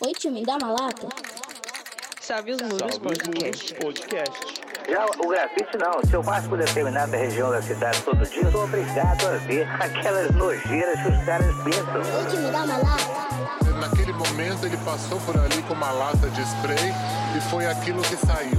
Oi, tio, me dá uma lata? Salve os muros podcast. Podcast. Já o grafite não. Se eu passo por determinada região da cidade todo dia, eu sou obrigado a ver aquelas nojeiras que os caras pintam. Oi, tio, me dá uma lata? Naquele momento ele passou por ali com uma lata de spray e foi aquilo que saiu.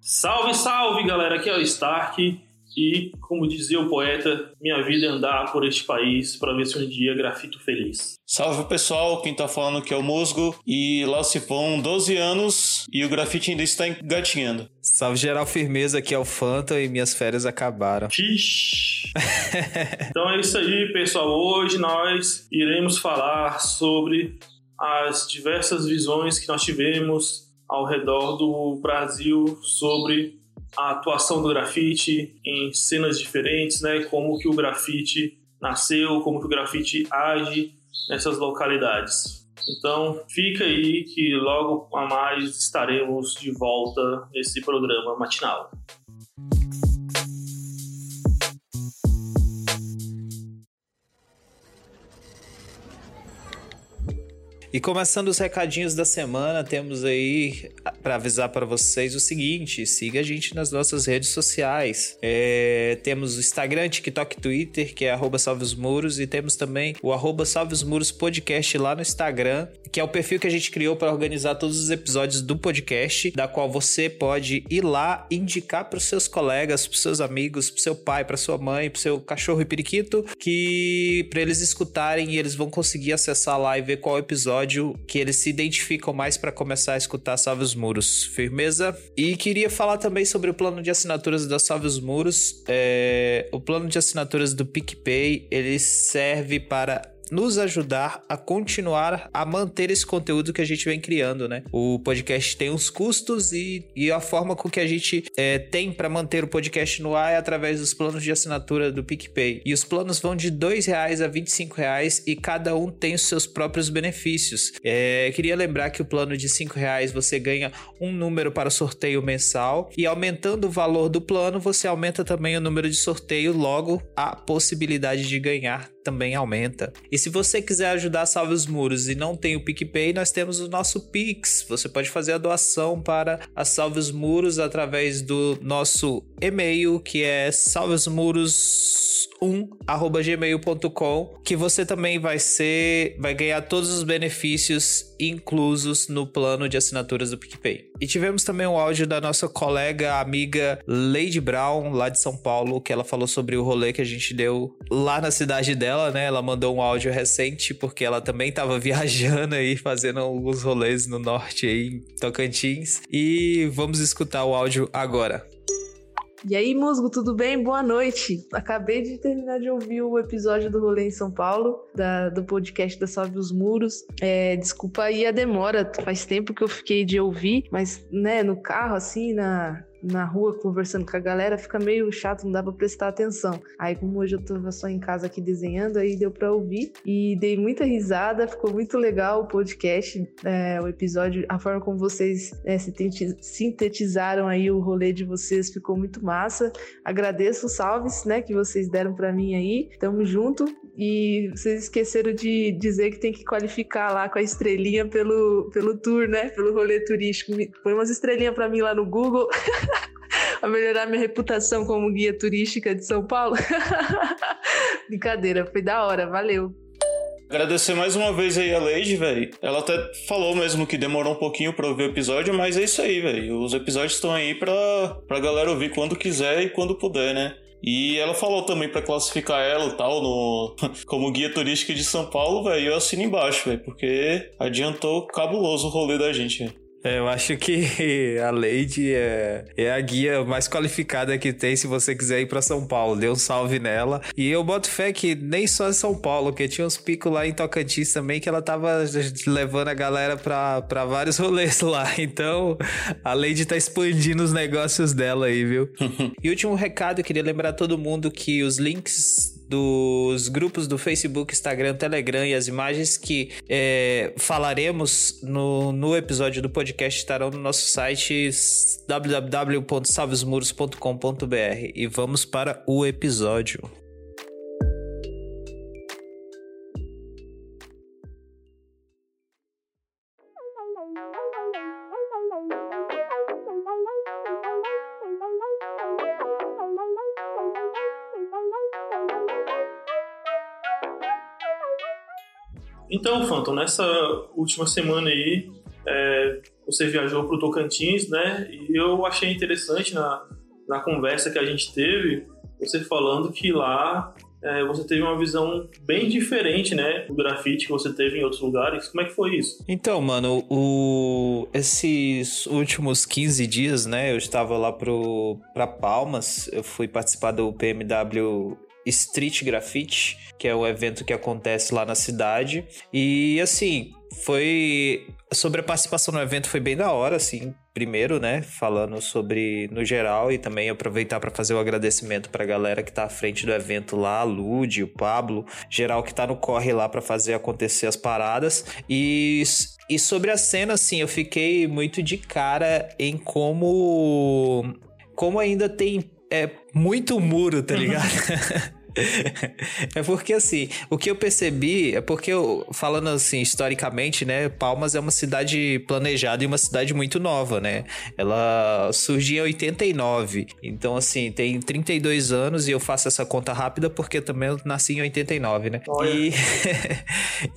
Salve, salve, galera! Aqui é o Stark. E, como dizia o poeta, minha vida é andar por este país para ver se um dia grafito feliz. Salve pessoal, quem tá falando aqui é o Musgo e lá se vão 12 anos e o grafite ainda está engatinhando. Salve geral firmeza, aqui é o Fanta e minhas férias acabaram. Ixi. então é isso aí, pessoal. Hoje nós iremos falar sobre as diversas visões que nós tivemos ao redor do Brasil sobre a atuação do grafite em cenas diferentes, né? Como que o grafite nasceu, como que o grafite age nessas localidades. Então, fica aí que logo a mais estaremos de volta nesse programa matinal. E começando os recadinhos da semana, temos aí para avisar para vocês o seguinte: siga a gente nas nossas redes sociais. É, temos o Instagram, TikTok, Twitter, que é Salve os Muros, e temos também o Salve os Muros Podcast lá no Instagram, que é o perfil que a gente criou para organizar todos os episódios do podcast, da qual você pode ir lá indicar para os seus colegas, para seus amigos, para seu pai, para sua mãe, para seu cachorro e periquito, que para eles escutarem e eles vão conseguir acessar lá e ver qual episódio que eles se identificam mais para começar a escutar Salve os Muros. Firmeza? E queria falar também sobre o plano de assinaturas da Salve os Muros. É... O plano de assinaturas do PicPay, ele serve para nos ajudar a continuar a manter esse conteúdo que a gente vem criando, né? O podcast tem uns custos e, e a forma com que a gente é, tem para manter o podcast no ar é através dos planos de assinatura do PicPay. E os planos vão de R$ reais a R$ reais e cada um tem os seus próprios benefícios. É, queria lembrar que o plano de R$ reais você ganha um número para sorteio mensal e aumentando o valor do plano você aumenta também o número de sorteio, logo a possibilidade de ganhar também aumenta. E se você quiser ajudar Salve os Muros e não tem o PicPay, nós temos o nosso Pix. Você pode fazer a doação para a Salve os Muros através do nosso e-mail, que é salveosmuros1@gmail.com, que você também vai ser vai ganhar todos os benefícios inclusos no plano de assinaturas do PicPay. E tivemos também um áudio da nossa colega amiga Lady Brown, lá de São Paulo, que ela falou sobre o rolê que a gente deu lá na cidade dela, né? Ela mandou um áudio recente porque ela também estava viajando aí, fazendo alguns rolês no norte aí, em Tocantins. E vamos escutar o áudio agora. E aí, Musgo, tudo bem? Boa noite. Acabei de terminar de ouvir o episódio do Rolê em São Paulo, da, do podcast da Salve os Muros. É, desculpa aí a demora, faz tempo que eu fiquei de ouvir, mas, né, no carro, assim, na, na rua conversando com a galera, fica meio chato, não dá pra prestar atenção. Aí, como hoje eu tava só em casa aqui desenhando, aí deu pra ouvir e dei muita risada, ficou muito legal o podcast, é, o episódio, a forma como vocês é, sintetizaram aí o rolê de vocês ficou muito massa. Agradeço os salves, né, que vocês deram pra mim aí. Tamo junto. E vocês esqueceram de dizer que tem que qualificar lá com a estrelinha pelo, pelo tour, né? Pelo rolê turístico. Põe umas estrelinhas para mim lá no Google. a melhorar minha reputação como guia turística de São Paulo. Brincadeira, foi da hora, valeu. Agradecer mais uma vez aí a Lady, velho. Ela até falou mesmo que demorou um pouquinho pra ouvir o episódio, mas é isso aí, velho. Os episódios estão aí pra, pra galera ouvir quando quiser e quando puder, né? E ela falou também para classificar ela tal no como guia turística de São Paulo, velho. Eu assino embaixo, velho, porque adiantou cabuloso o rolê da gente, velho. É, eu acho que a Lady é, é a guia mais qualificada que tem se você quiser ir para São Paulo. Dê um salve nela. E eu boto fé que nem só em São Paulo, que tinha uns picos lá em Tocantins também que ela tava levando a galera para vários rolês lá. Então, a Lady tá expandindo os negócios dela aí, viu? e último recado, eu queria lembrar todo mundo que os links dos grupos do Facebook, Instagram, Telegram e as imagens que é, falaremos no, no episódio do podcast estarão no nosso site www.salvesmuros.com.br e vamos para o episódio. Então, Phantom, nessa última semana aí, é, você viajou para o Tocantins, né? E eu achei interessante na, na conversa que a gente teve, você falando que lá é, você teve uma visão bem diferente, né, do grafite que você teve em outros lugares. Como é que foi isso? Então, mano, o... esses últimos 15 dias, né, eu estava lá pro... Palmas, eu fui participar do PMW Street Graffiti, que é o evento que acontece lá na cidade. E assim, foi sobre a participação no evento foi bem da hora, assim. Primeiro, né, falando sobre no geral e também aproveitar para fazer o agradecimento para a galera que tá à frente do evento lá, a Lud, o Pablo, geral que tá no corre lá para fazer acontecer as paradas. E e sobre a cena, assim, eu fiquei muito de cara em como como ainda tem é muito muro, tá ligado? é porque assim, o que eu percebi é porque eu, falando assim, historicamente, né, Palmas é uma cidade planejada e uma cidade muito nova, né? Ela surgiu em 89. Então assim, tem 32 anos e eu faço essa conta rápida porque também eu nasci em 89, né? Olha. E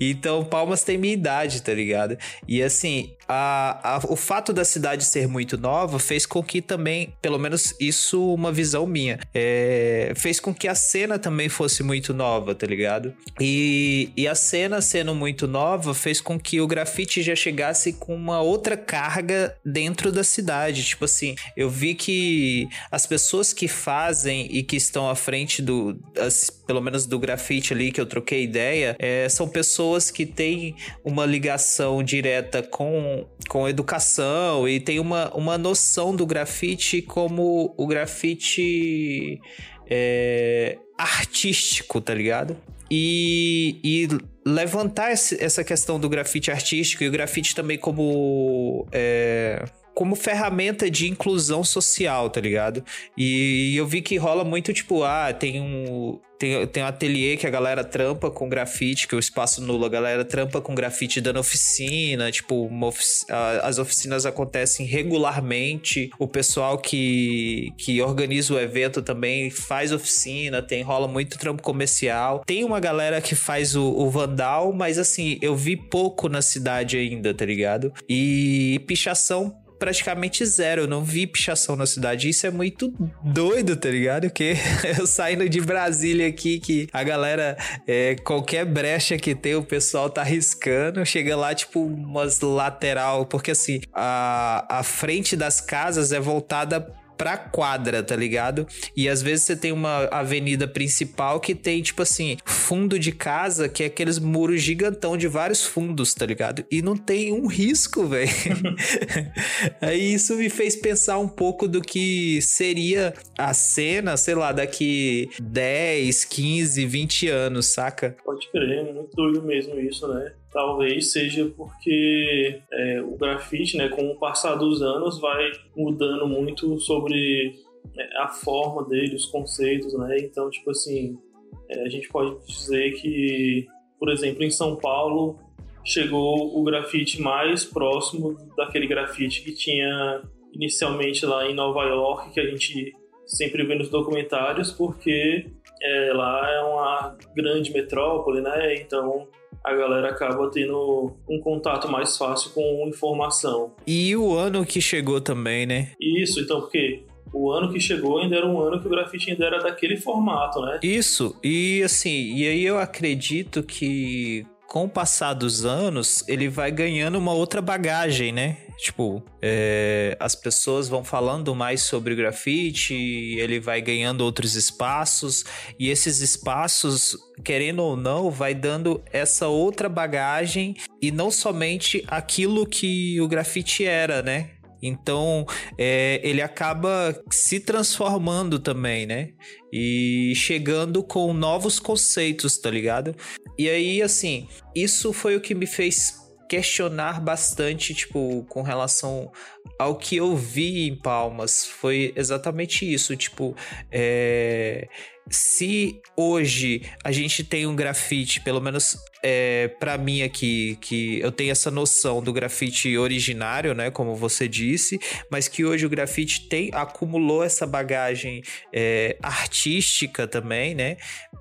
então Palmas tem minha idade, tá ligado? E assim, a, a, o fato da cidade ser muito nova fez com que também, pelo menos isso, uma visão minha, é, fez com que a cena também fosse muito nova, tá ligado? E, e a cena sendo muito nova fez com que o grafite já chegasse com uma outra carga dentro da cidade. Tipo assim, eu vi que as pessoas que fazem e que estão à frente do, as, pelo menos do grafite ali que eu troquei ideia, é, são pessoas que têm uma ligação direta com com, educação e tem uma, uma noção do grafite como o grafite é, artístico, tá ligado? E, e levantar essa questão do grafite artístico e o grafite também como. É, como ferramenta de inclusão social, tá ligado? E eu vi que rola muito, tipo, ah, tem um. Tem, tem um ateliê que a galera trampa com grafite, que é o espaço nulo, a galera trampa com grafite dando oficina, tipo, ofici as oficinas acontecem regularmente, o pessoal que, que organiza o evento também faz oficina, tem, rola muito trampo comercial. Tem uma galera que faz o, o vandal, mas assim, eu vi pouco na cidade ainda, tá ligado? E pichação praticamente zero. Eu não vi pichação na cidade. Isso é muito doido, tá ligado? Porque eu saindo de Brasília aqui, que a galera, é, qualquer brecha que tem, o pessoal tá arriscando. Chega lá, tipo, umas lateral. Porque assim, a, a frente das casas é voltada pra quadra, tá ligado? E às vezes você tem uma avenida principal que tem, tipo assim, fundo de casa, que é aqueles muros gigantão de vários fundos, tá ligado? E não tem um risco, velho. Aí isso me fez pensar um pouco do que seria a cena, sei lá, daqui 10, 15, 20 anos, saca? Pode crer, muito doido mesmo isso, né? Talvez seja porque é, o grafite, né, com o passar dos anos, vai mudando muito sobre é, a forma dele, os conceitos, né? Então, tipo assim, é, a gente pode dizer que, por exemplo, em São Paulo chegou o grafite mais próximo daquele grafite que tinha inicialmente lá em Nova York, que a gente sempre vê nos documentários, porque é, lá é uma grande metrópole, né? Então a galera acaba tendo um contato mais fácil com informação. E o ano que chegou também, né? Isso, então, porque o ano que chegou ainda era um ano que o grafite ainda era daquele formato, né? Isso, e assim, e aí eu acredito que com o passar dos anos, ele vai ganhando uma outra bagagem, né? Tipo, é, as pessoas vão falando mais sobre o grafite, ele vai ganhando outros espaços, e esses espaços, querendo ou não, vai dando essa outra bagagem e não somente aquilo que o grafite era, né? Então, é, ele acaba se transformando também, né? E chegando com novos conceitos, tá ligado? E aí, assim, isso foi o que me fez questionar bastante, tipo, com relação ao que eu vi em Palmas. Foi exatamente isso, tipo, é se hoje a gente tem um grafite, pelo menos é, para mim aqui, que eu tenho essa noção do grafite originário, né, como você disse, mas que hoje o grafite tem acumulou essa bagagem é, artística também, né,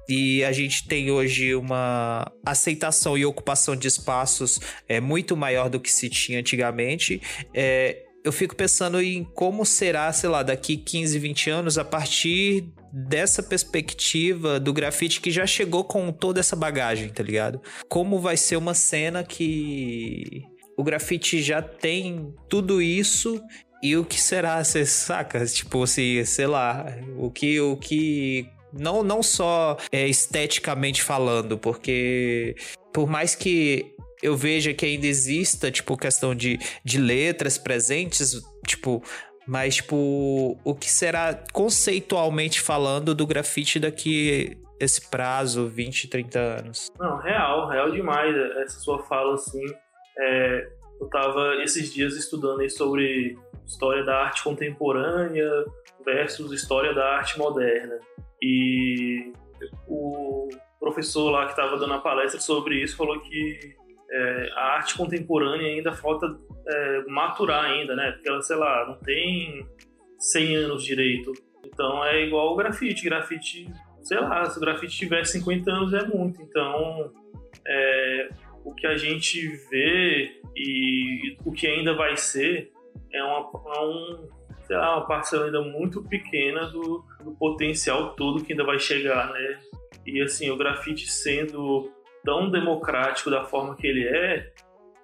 e a gente tem hoje uma aceitação e ocupação de espaços é, muito maior do que se tinha antigamente. É, eu fico pensando em como será, sei lá, daqui 15, 20 anos, a partir dessa perspectiva do grafite que já chegou com toda essa bagagem, tá ligado? Como vai ser uma cena que o grafite já tem tudo isso e o que será, você saca? Tipo assim, sei lá, o que o que não, não só é, esteticamente falando, porque por mais que eu veja que ainda exista, tipo, questão de, de letras presentes, tipo, mas, tipo, o que será conceitualmente falando do grafite daqui esse prazo, 20, 30 anos? Não, real, real demais essa sua fala, assim. É, eu tava esses dias estudando aí sobre história da arte contemporânea versus história da arte moderna. E o professor lá que estava dando a palestra sobre isso falou que é, a arte contemporânea ainda falta é, maturar ainda, né? Porque ela, sei lá, não tem 100 anos direito. Então é igual o grafite. Grafite, sei lá, se o grafite tiver 50 anos é muito. Então é, o que a gente vê e o que ainda vai ser é uma, é um, sei lá, uma parcela ainda muito pequena do, do potencial todo que ainda vai chegar, né? E assim, o grafite sendo tão democrático da forma que ele é,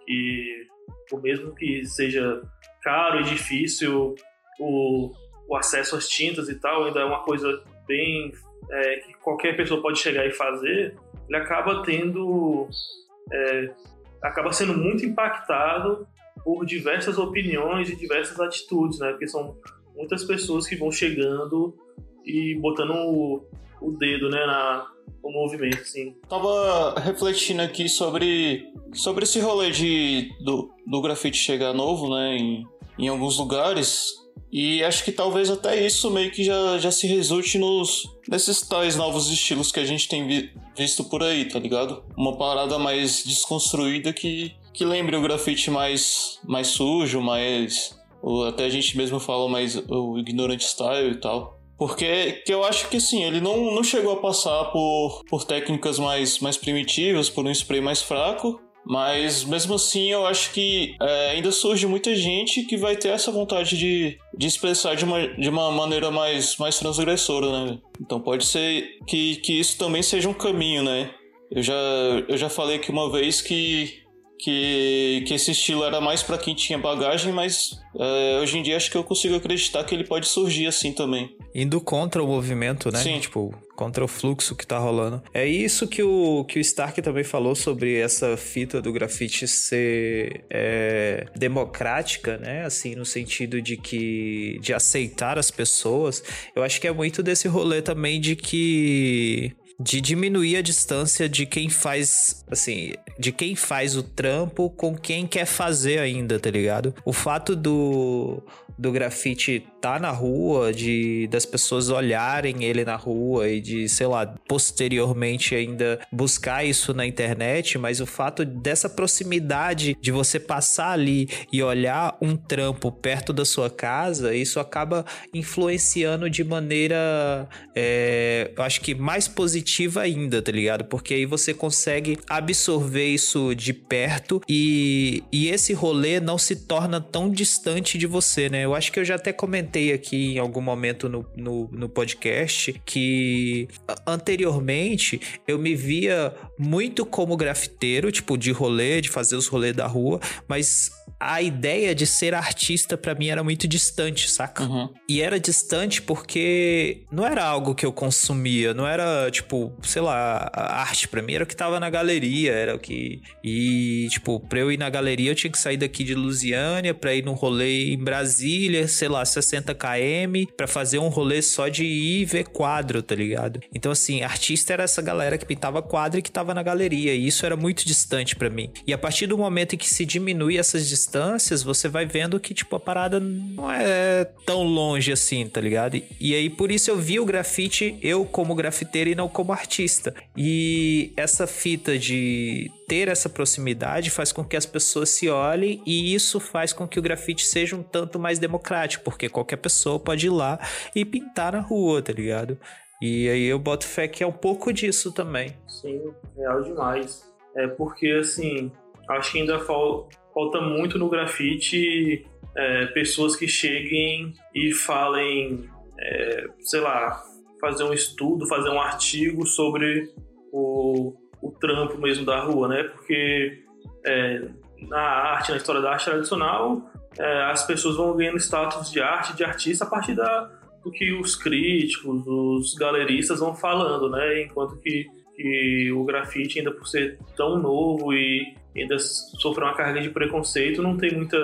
que o mesmo que seja caro e difícil o, o acesso às tintas e tal, ainda é uma coisa bem é, que qualquer pessoa pode chegar e fazer, ele acaba tendo é, acaba sendo muito impactado por diversas opiniões e diversas atitudes, né? Porque são muitas pessoas que vão chegando e botando o, o dedo, né, na, o movimento, sim. Tava refletindo aqui sobre, sobre esse rolê de, do, do grafite chegar novo, né, em, em alguns lugares. E acho que talvez até isso meio que já, já se resulte nos nesses tais novos estilos que a gente tem vi, visto por aí, tá ligado? Uma parada mais desconstruída que, que lembre o grafite mais, mais sujo, mais. Ou até a gente mesmo fala mais o ignorant style e tal. Porque que eu acho que sim, ele não, não chegou a passar por, por técnicas mais, mais primitivas, por um spray mais fraco. Mas mesmo assim, eu acho que é, ainda surge muita gente que vai ter essa vontade de, de expressar de uma, de uma maneira mais, mais transgressora, né? Então pode ser que, que isso também seja um caminho, né? Eu já, eu já falei aqui uma vez que que, que esse estilo era mais para quem tinha bagagem, mas é, hoje em dia acho que eu consigo acreditar que ele pode surgir assim também. Indo contra o movimento, né? Sim. Tipo, contra o fluxo que tá rolando. É isso que o, que o Stark também falou sobre essa fita do grafite ser é, democrática, né? Assim, no sentido de que de aceitar as pessoas. Eu acho que é muito desse rolê também de que de diminuir a distância de quem faz, assim, de quem faz o trampo com quem quer fazer ainda, tá ligado? O fato do do grafite tá na rua, de das pessoas olharem ele na rua e de, sei lá, posteriormente ainda buscar isso na internet, mas o fato dessa proximidade de você passar ali e olhar um trampo perto da sua casa, isso acaba influenciando de maneira, é, eu acho que mais positiva ainda, tá ligado? Porque aí você consegue absorver isso de perto e, e esse rolê não se torna tão distante de você, né? Eu acho que eu já até comentei aqui em algum momento no, no, no podcast que anteriormente eu me via muito como grafiteiro, tipo, de rolê, de fazer os rolês da rua, mas a ideia de ser artista para mim era muito distante, saca? Uhum. E era distante porque não era algo que eu consumia, não era tipo, sei lá, a arte para mim era o que tava na galeria, era o que e tipo, para eu ir na galeria eu tinha que sair daqui de Lusiânia para ir num rolê em Brasília sei lá, 60 km para fazer um rolê só de ir ver quadro, tá ligado? Então, assim, artista era essa galera que pintava quadro e que tava na galeria, e isso era muito distante para mim. E a partir do momento em que se diminui essas distâncias, você vai vendo que, tipo, a parada não é tão longe assim, tá ligado? E aí, por isso eu vi o grafite, eu como grafiteiro e não como artista. E essa fita de ter essa proximidade faz com que as pessoas se olhem e isso faz com que o grafite seja um tanto mais democrático, porque qualquer pessoa pode ir lá e pintar na rua, tá ligado? E aí eu boto fé que é um pouco disso também. Sim, real demais. É porque, assim, acho que ainda fal falta muito no grafite é, pessoas que cheguem e falem, é, sei lá, fazer um estudo, fazer um artigo sobre o, o trampo mesmo da rua, né? Porque é, na arte, na história da arte tradicional, é, as pessoas vão ganhando status de arte, de artista, a partir da, do que os críticos, os galeristas vão falando, né? Enquanto que, que o grafite, ainda por ser tão novo e ainda sofrer uma carga de preconceito, não tem muita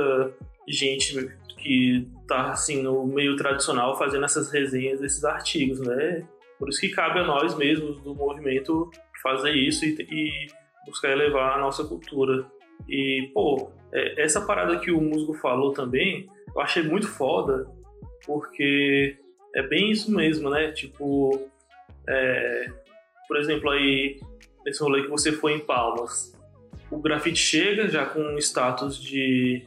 gente que tá assim no meio tradicional fazendo essas resenhas desses artigos, né? Por isso que cabe a nós mesmos do movimento fazer isso e, e buscar elevar a nossa cultura. E, pô, é, essa parada que o músico falou também, eu achei muito foda, porque é bem isso mesmo, né? Tipo, é, por exemplo, aí, nesse rolê que você foi em Palmas, o grafite chega já com status de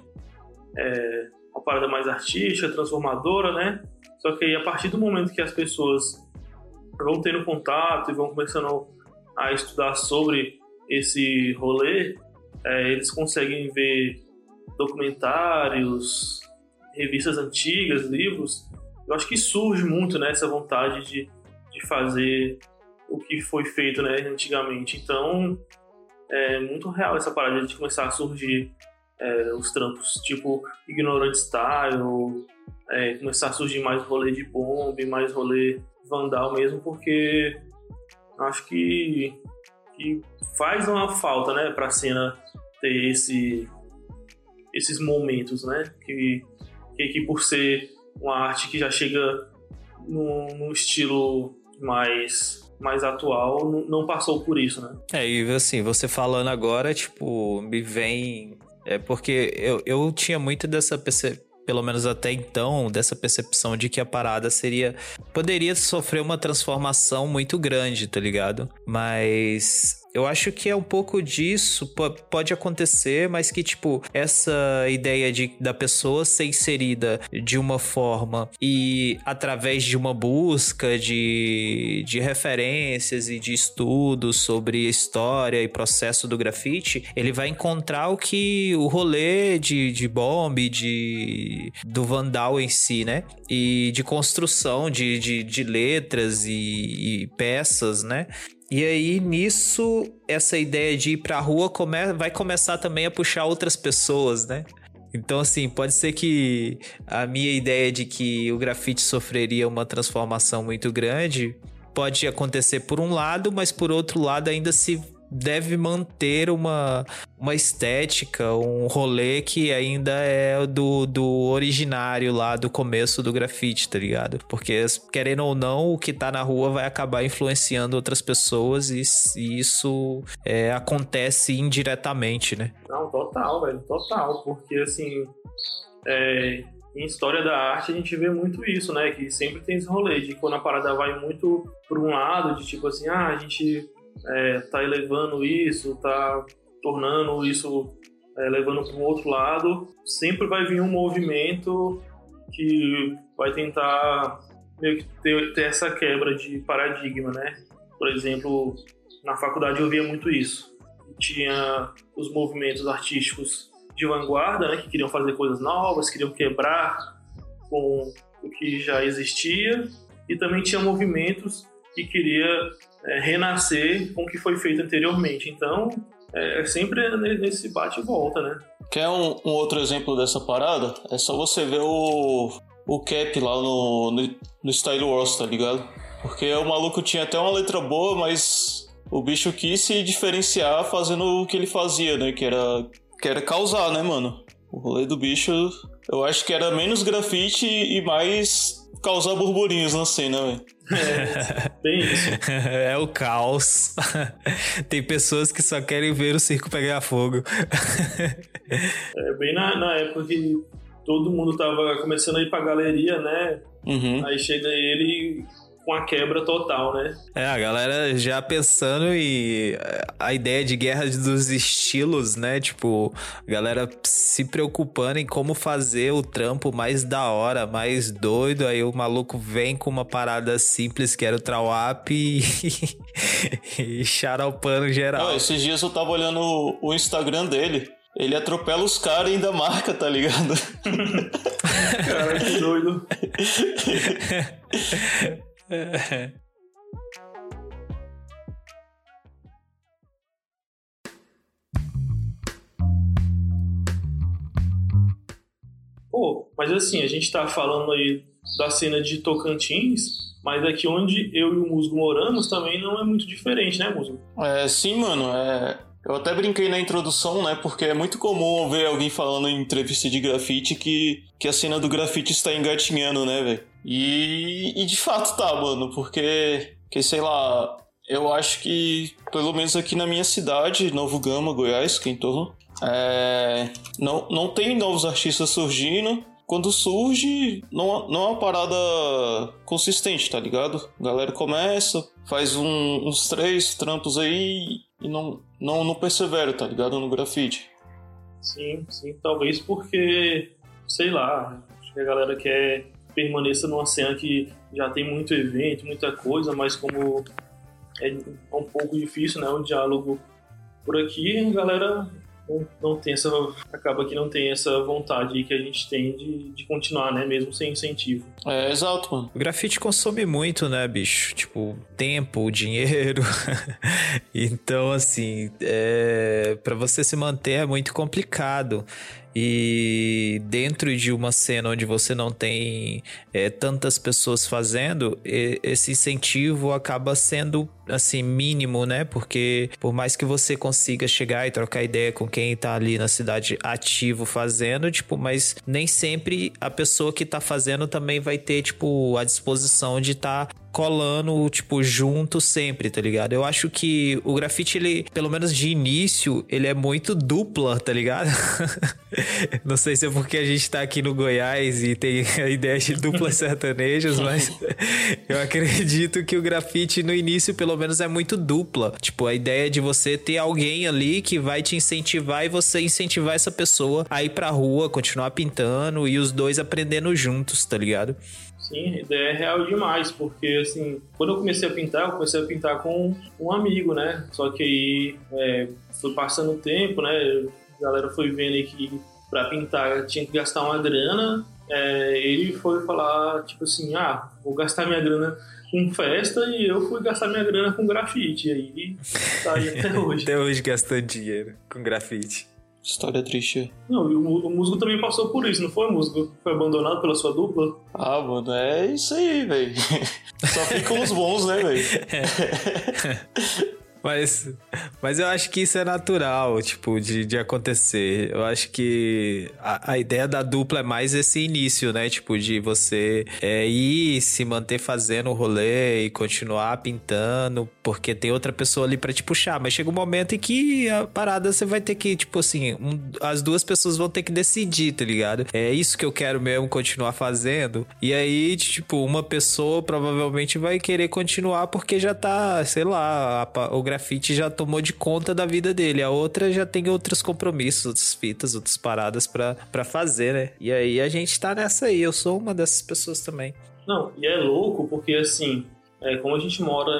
é, uma parada mais artística, transformadora, né? Só que aí, a partir do momento que as pessoas vão tendo contato e vão começando a estudar sobre esse rolê, é, eles conseguem ver documentários, revistas antigas, livros. Eu acho que surge muito né, essa vontade de, de fazer o que foi feito né, antigamente. Então, é muito real essa parada de começar a surgir é, os trampos tipo Ignorant Style, é, começar a surgir mais rolê de bomba, mais rolê vandal mesmo, porque acho que, que faz uma falta, né, pra cena ter esse, esses momentos, né, que, que, que por ser uma arte que já chega num, num estilo mais mais atual não passou por isso, né? É, e assim, você falando agora, tipo, me vem. É porque eu, eu tinha muito dessa percepção pelo menos até então, dessa percepção de que a parada seria. poderia sofrer uma transformação muito grande, tá ligado? Mas eu acho que é um pouco disso, pode acontecer, mas que, tipo, essa ideia de, da pessoa ser inserida de uma forma e através de uma busca de, de referências e de estudos sobre história e processo do grafite, ele vai encontrar o que o rolê de, de bomb, de, do Vandal em si, né? E de construção de, de, de letras e, e peças, né? E aí, nisso, essa ideia de ir pra rua come vai começar também a puxar outras pessoas, né? Então, assim, pode ser que a minha ideia de que o grafite sofreria uma transformação muito grande pode acontecer por um lado, mas por outro lado ainda se deve manter uma, uma estética, um rolê que ainda é do, do originário lá do começo do grafite, tá ligado? Porque, querendo ou não, o que tá na rua vai acabar influenciando outras pessoas e, e isso é, acontece indiretamente, né? Não, total, velho, total. Porque, assim, é, em história da arte a gente vê muito isso, né? Que sempre tem esse rolê de quando a parada vai muito por um lado, de tipo assim, ah, a gente é, tá elevando isso, tá tornando isso, é, levando para um outro lado, sempre vai vir um movimento que vai tentar meio que ter, ter essa quebra de paradigma, né? Por exemplo, na faculdade eu via muito isso. Tinha os movimentos artísticos de vanguarda, né, que queriam fazer coisas novas, queriam quebrar com o que já existia, e também tinha movimentos que queria é, renascer com o que foi feito anteriormente. Então, é, é sempre nesse bate e volta, né? Quer um, um, outro exemplo dessa parada? É só você ver o, o Cap lá no, no, no Style Wars, tá ligado? Porque o maluco tinha até uma letra boa, mas o bicho quis se diferenciar fazendo o que ele fazia, né? Que era, que era causar, né, mano? O rolê do bicho, eu acho que era menos grafite e mais causar burburinhos na cena, velho. É, bem isso. é o caos. Tem pessoas que só querem ver o circo pegar fogo. É bem na, na época que todo mundo tava começando a ir pra galeria, né? Uhum. Aí chega ele com a quebra total, né? É, a galera já pensando e a ideia de guerra dos estilos, né? Tipo, a galera se preocupando em como fazer o trampo mais da hora, mais doido. Aí o maluco vem com uma parada simples que era o Trawap e, e xaropando geral. Ah, esses dias eu tava olhando o, o Instagram dele. Ele atropela os caras e ainda marca, tá ligado? Cara, que doido. Pô, mas assim, a gente tá falando aí da cena de Tocantins, mas aqui onde eu e o Musgo moramos também não é muito diferente, né, Musgo? É, sim, mano. É... Eu até brinquei na introdução, né? Porque é muito comum ver alguém falando em entrevista de grafite que, que a cena do grafite está engatinhando, né, velho? E, e de fato tá, mano, porque, que sei lá, eu acho que, pelo menos aqui na minha cidade, Novo Gama, Goiás, que é em torno, é, não, não tem novos artistas surgindo. Quando surge, não, não é uma parada consistente, tá ligado? A galera começa, faz um, uns três trampos aí e não, não, não persevera, tá ligado? No grafite. Sim, sim. Talvez porque, sei lá, acho que a galera quer permaneça numa cena que já tem muito evento, muita coisa, mas como é um pouco difícil, né, o diálogo por aqui, a galera não, não tem essa acaba que não tem essa vontade que a gente tem de, de continuar, né, mesmo sem incentivo. É, exato, mano. O grafite consome muito, né, bicho? Tipo, tempo, dinheiro. então, assim, é... para você se manter é muito complicado. E dentro de uma cena onde você não tem é, tantas pessoas fazendo, esse incentivo acaba sendo assim mínimo, né? Porque por mais que você consiga chegar e trocar ideia com quem tá ali na cidade ativo fazendo, tipo, mas nem sempre a pessoa que tá fazendo também vai ter tipo a disposição de estar tá colando, tipo, junto sempre, tá ligado? Eu acho que o grafite, ele, pelo menos de início, ele é muito dupla, tá ligado? Não sei se é porque a gente tá aqui no Goiás e tem a ideia de duplas sertanejas, mas eu acredito que o grafite no início, pelo menos, é muito dupla. Tipo, a ideia de você ter alguém ali que vai te incentivar e você incentivar essa pessoa a ir pra rua, continuar pintando e os dois aprendendo juntos, tá ligado? Sim, a ideia é real demais, porque assim, quando eu comecei a pintar, eu comecei a pintar com um amigo, né? Só que aí é, foi passando o tempo, né? A galera foi vendo aí que para pintar tinha que gastar uma grana. É, ele foi falar, tipo assim, ah, vou gastar minha grana com festa e eu fui gastar minha grana com grafite. E aí tá aí até hoje. até hoje gastando dinheiro com grafite. História triste. Não, e o, o Musgo também passou por isso, não foi, Musgo? Foi abandonado pela sua dupla? Ah, mano, é isso aí, velho. Só ficam os bons, né, velho? Mas, mas eu acho que isso é natural, tipo, de, de acontecer. Eu acho que a, a ideia da dupla é mais esse início, né? Tipo, de você é, ir se manter fazendo o rolê e continuar pintando, porque tem outra pessoa ali para te puxar. Mas chega um momento em que a parada você vai ter que, tipo assim, um, as duas pessoas vão ter que decidir, tá ligado? É isso que eu quero mesmo continuar fazendo. E aí, tipo, uma pessoa provavelmente vai querer continuar porque já tá, sei lá, a, o grafite já tomou de conta da vida dele. A outra já tem outros compromissos, outras fitas, outras paradas para fazer, né? E aí a gente tá nessa aí. Eu sou uma dessas pessoas também. Não, e é louco porque assim, é, como a gente mora,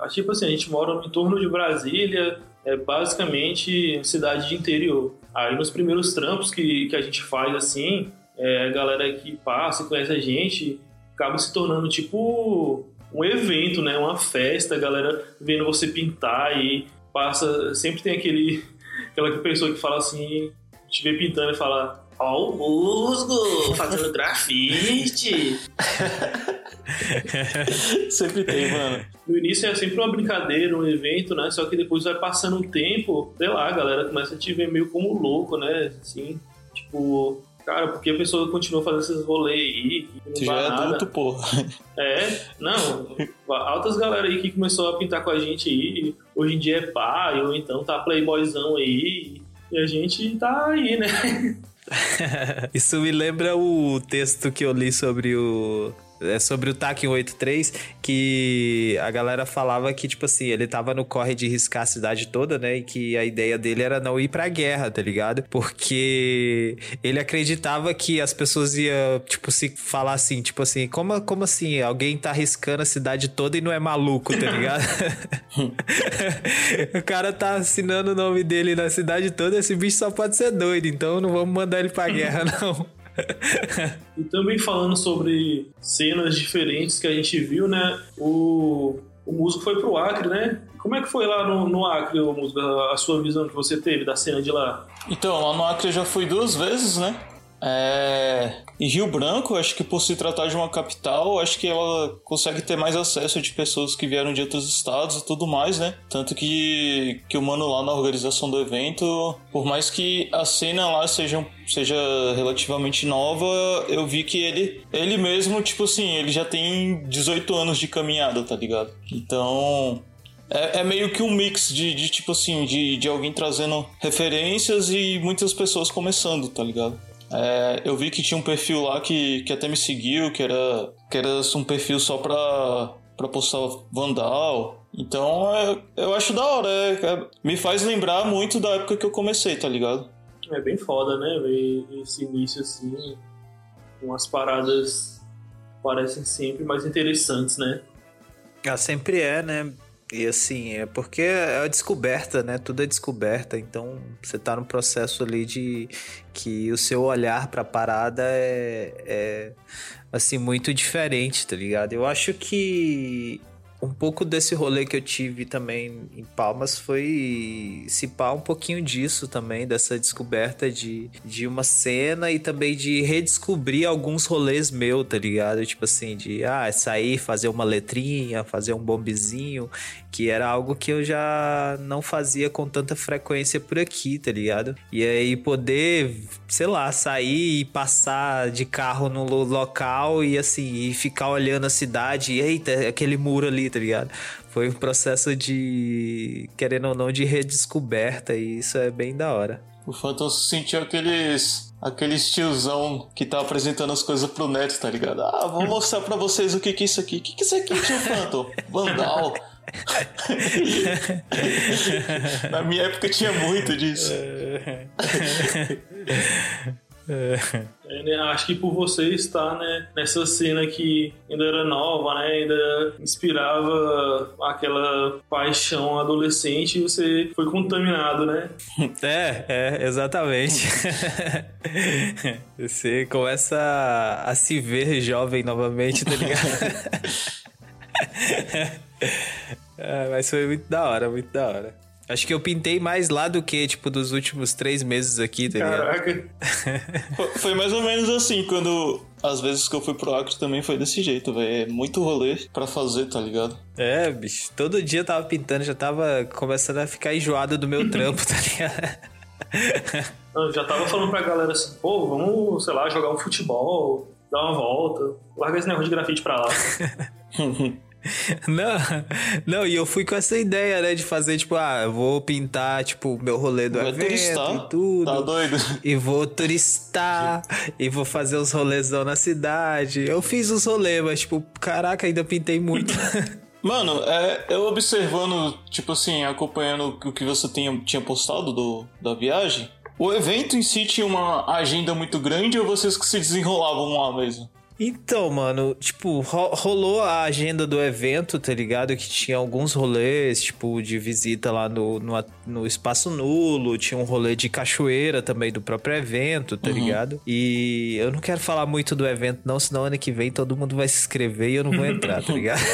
é, tipo assim, a gente mora no entorno de Brasília, é basicamente cidade de interior. Aí nos primeiros trampos que, que a gente faz assim, é, a galera que passa e conhece a gente acaba se tornando tipo um evento, né? Uma festa, a galera vendo você pintar e passa. Sempre tem aquele, aquela pessoa que fala assim, te vê pintando e fala. Ó, o musgo fazendo grafite. sempre tem, mano. No início é sempre uma brincadeira, um evento, né? Só que depois vai passando o tempo, sei lá, a galera começa a te ver meio como louco, né? Assim, Tipo, cara, por que a pessoa continua fazendo esses rolês aí? que não Tu já é adulto, porra. É, não, altas galera aí que começou a pintar com a gente aí, hoje em dia é pai, ou então tá playboyzão aí, e a gente tá aí, né? Isso me lembra o texto que eu li sobre o. É sobre o TAC 183, que a galera falava que, tipo assim, ele tava no corre de riscar a cidade toda, né? E que a ideia dele era não ir pra guerra, tá ligado? Porque ele acreditava que as pessoas iam, tipo, se falar assim, tipo assim, como, como assim? Alguém tá arriscando a cidade toda e não é maluco, tá ligado? o cara tá assinando o nome dele na cidade toda, esse bicho só pode ser doido, então não vamos mandar ele pra guerra, não. E também falando sobre cenas diferentes que a gente viu, né? O, o músico foi pro Acre, né? Como é que foi lá no, no Acre, o músico, a, sua visão que você teve da cena de lá? Então, lá no Acre eu já fui duas vezes, né? É... Em Rio Branco, acho que por se tratar de uma capital, acho que ela consegue ter mais acesso de pessoas que vieram de outros estados e tudo mais, né? Tanto que, que o mano lá na organização do evento, por mais que a cena lá seja, seja relativamente nova, eu vi que ele, ele mesmo, tipo assim, ele já tem 18 anos de caminhada, tá ligado? Então, é, é meio que um mix de, de tipo assim, de, de alguém trazendo referências e muitas pessoas começando, tá ligado? É, eu vi que tinha um perfil lá que, que até me seguiu, que era, que era um perfil só pra, pra postar Vandal. Então é, eu acho da hora, é- é- me faz lembrar muito da época que eu comecei, tá ligado? É bem foda, né? Ver esse início assim, com as paradas parecem sempre mais interessantes, né? Ah, sempre é, né? E assim, é porque é a descoberta, né? Tudo é descoberta. Então, você tá num processo ali de que o seu olhar pra parada é, é assim, muito diferente, tá ligado? Eu acho que um pouco desse rolê que eu tive também em Palmas foi se pá um pouquinho disso também, dessa descoberta de, de uma cena e também de redescobrir alguns rolês meu, tá ligado? Tipo assim, de ah, sair, fazer uma letrinha, fazer um bombezinho, que era algo que eu já não fazia com tanta frequência por aqui, tá ligado? E aí poder, sei lá, sair e passar de carro no lo- local e assim, e ficar olhando a cidade, e eita, aquele muro ali, tá ligado? Foi um processo de, querendo ou não, de redescoberta e isso é bem da hora. O Phantom sentiu aqueles. Aqueles tiozão que tá apresentando as coisas pro neto, tá ligado? Ah, vou mostrar pra vocês o que que é isso aqui. O que que é isso aqui, tio Phantom? Vandal. Na minha época tinha muito disso. É, né, Acho que por você estar né, nessa cena que ainda era nova, né, ainda inspirava aquela paixão adolescente, você foi contaminado, né? É, é, exatamente. Você começa a, a se ver jovem novamente, tá ligado? É, mas foi muito da hora, muito da hora. Acho que eu pintei mais lá do que, tipo, dos últimos três meses aqui, tá ligado? Caraca. Foi- mais ou menos assim, quando. Às vezes que eu fui pro Acre também foi desse jeito, velho. É muito rolê pra fazer, tá ligado? É, bicho. Todo dia eu tava pintando, já tava começando a ficar enjoado do meu trampo, tá ligado? Eu já tava falando pra galera assim, pô, vamos, sei lá, jogar um futebol, dar uma volta, larga esse negócio de grafite pra lá. Não, não, e eu fui com essa ideia, né, de fazer, tipo, ah, eu vou pintar, tipo, o meu rolê do evento turistar. e tudo. Tá doido? E vou turistar, e vou fazer os rolezão na cidade. Eu fiz os rolês, mas, tipo, caraca, ainda pintei muito. Mano, é, eu observando, tipo assim, acompanhando o que você tinha, tinha postado do, da viagem, o evento em si tinha uma agenda muito grande ou vocês que se desenrolavam lá mesmo? Então, mano, tipo, ro- rolou a agenda do evento, tá ligado? Que tinha alguns rolês, tipo, de visita lá no, no, no Espaço Nulo, tinha um rolê de cachoeira também do próprio evento, tá ligado? E eu não quero falar muito do evento, não, senão ano que vem todo mundo vai se inscrever e eu não vou entrar, tá ligado?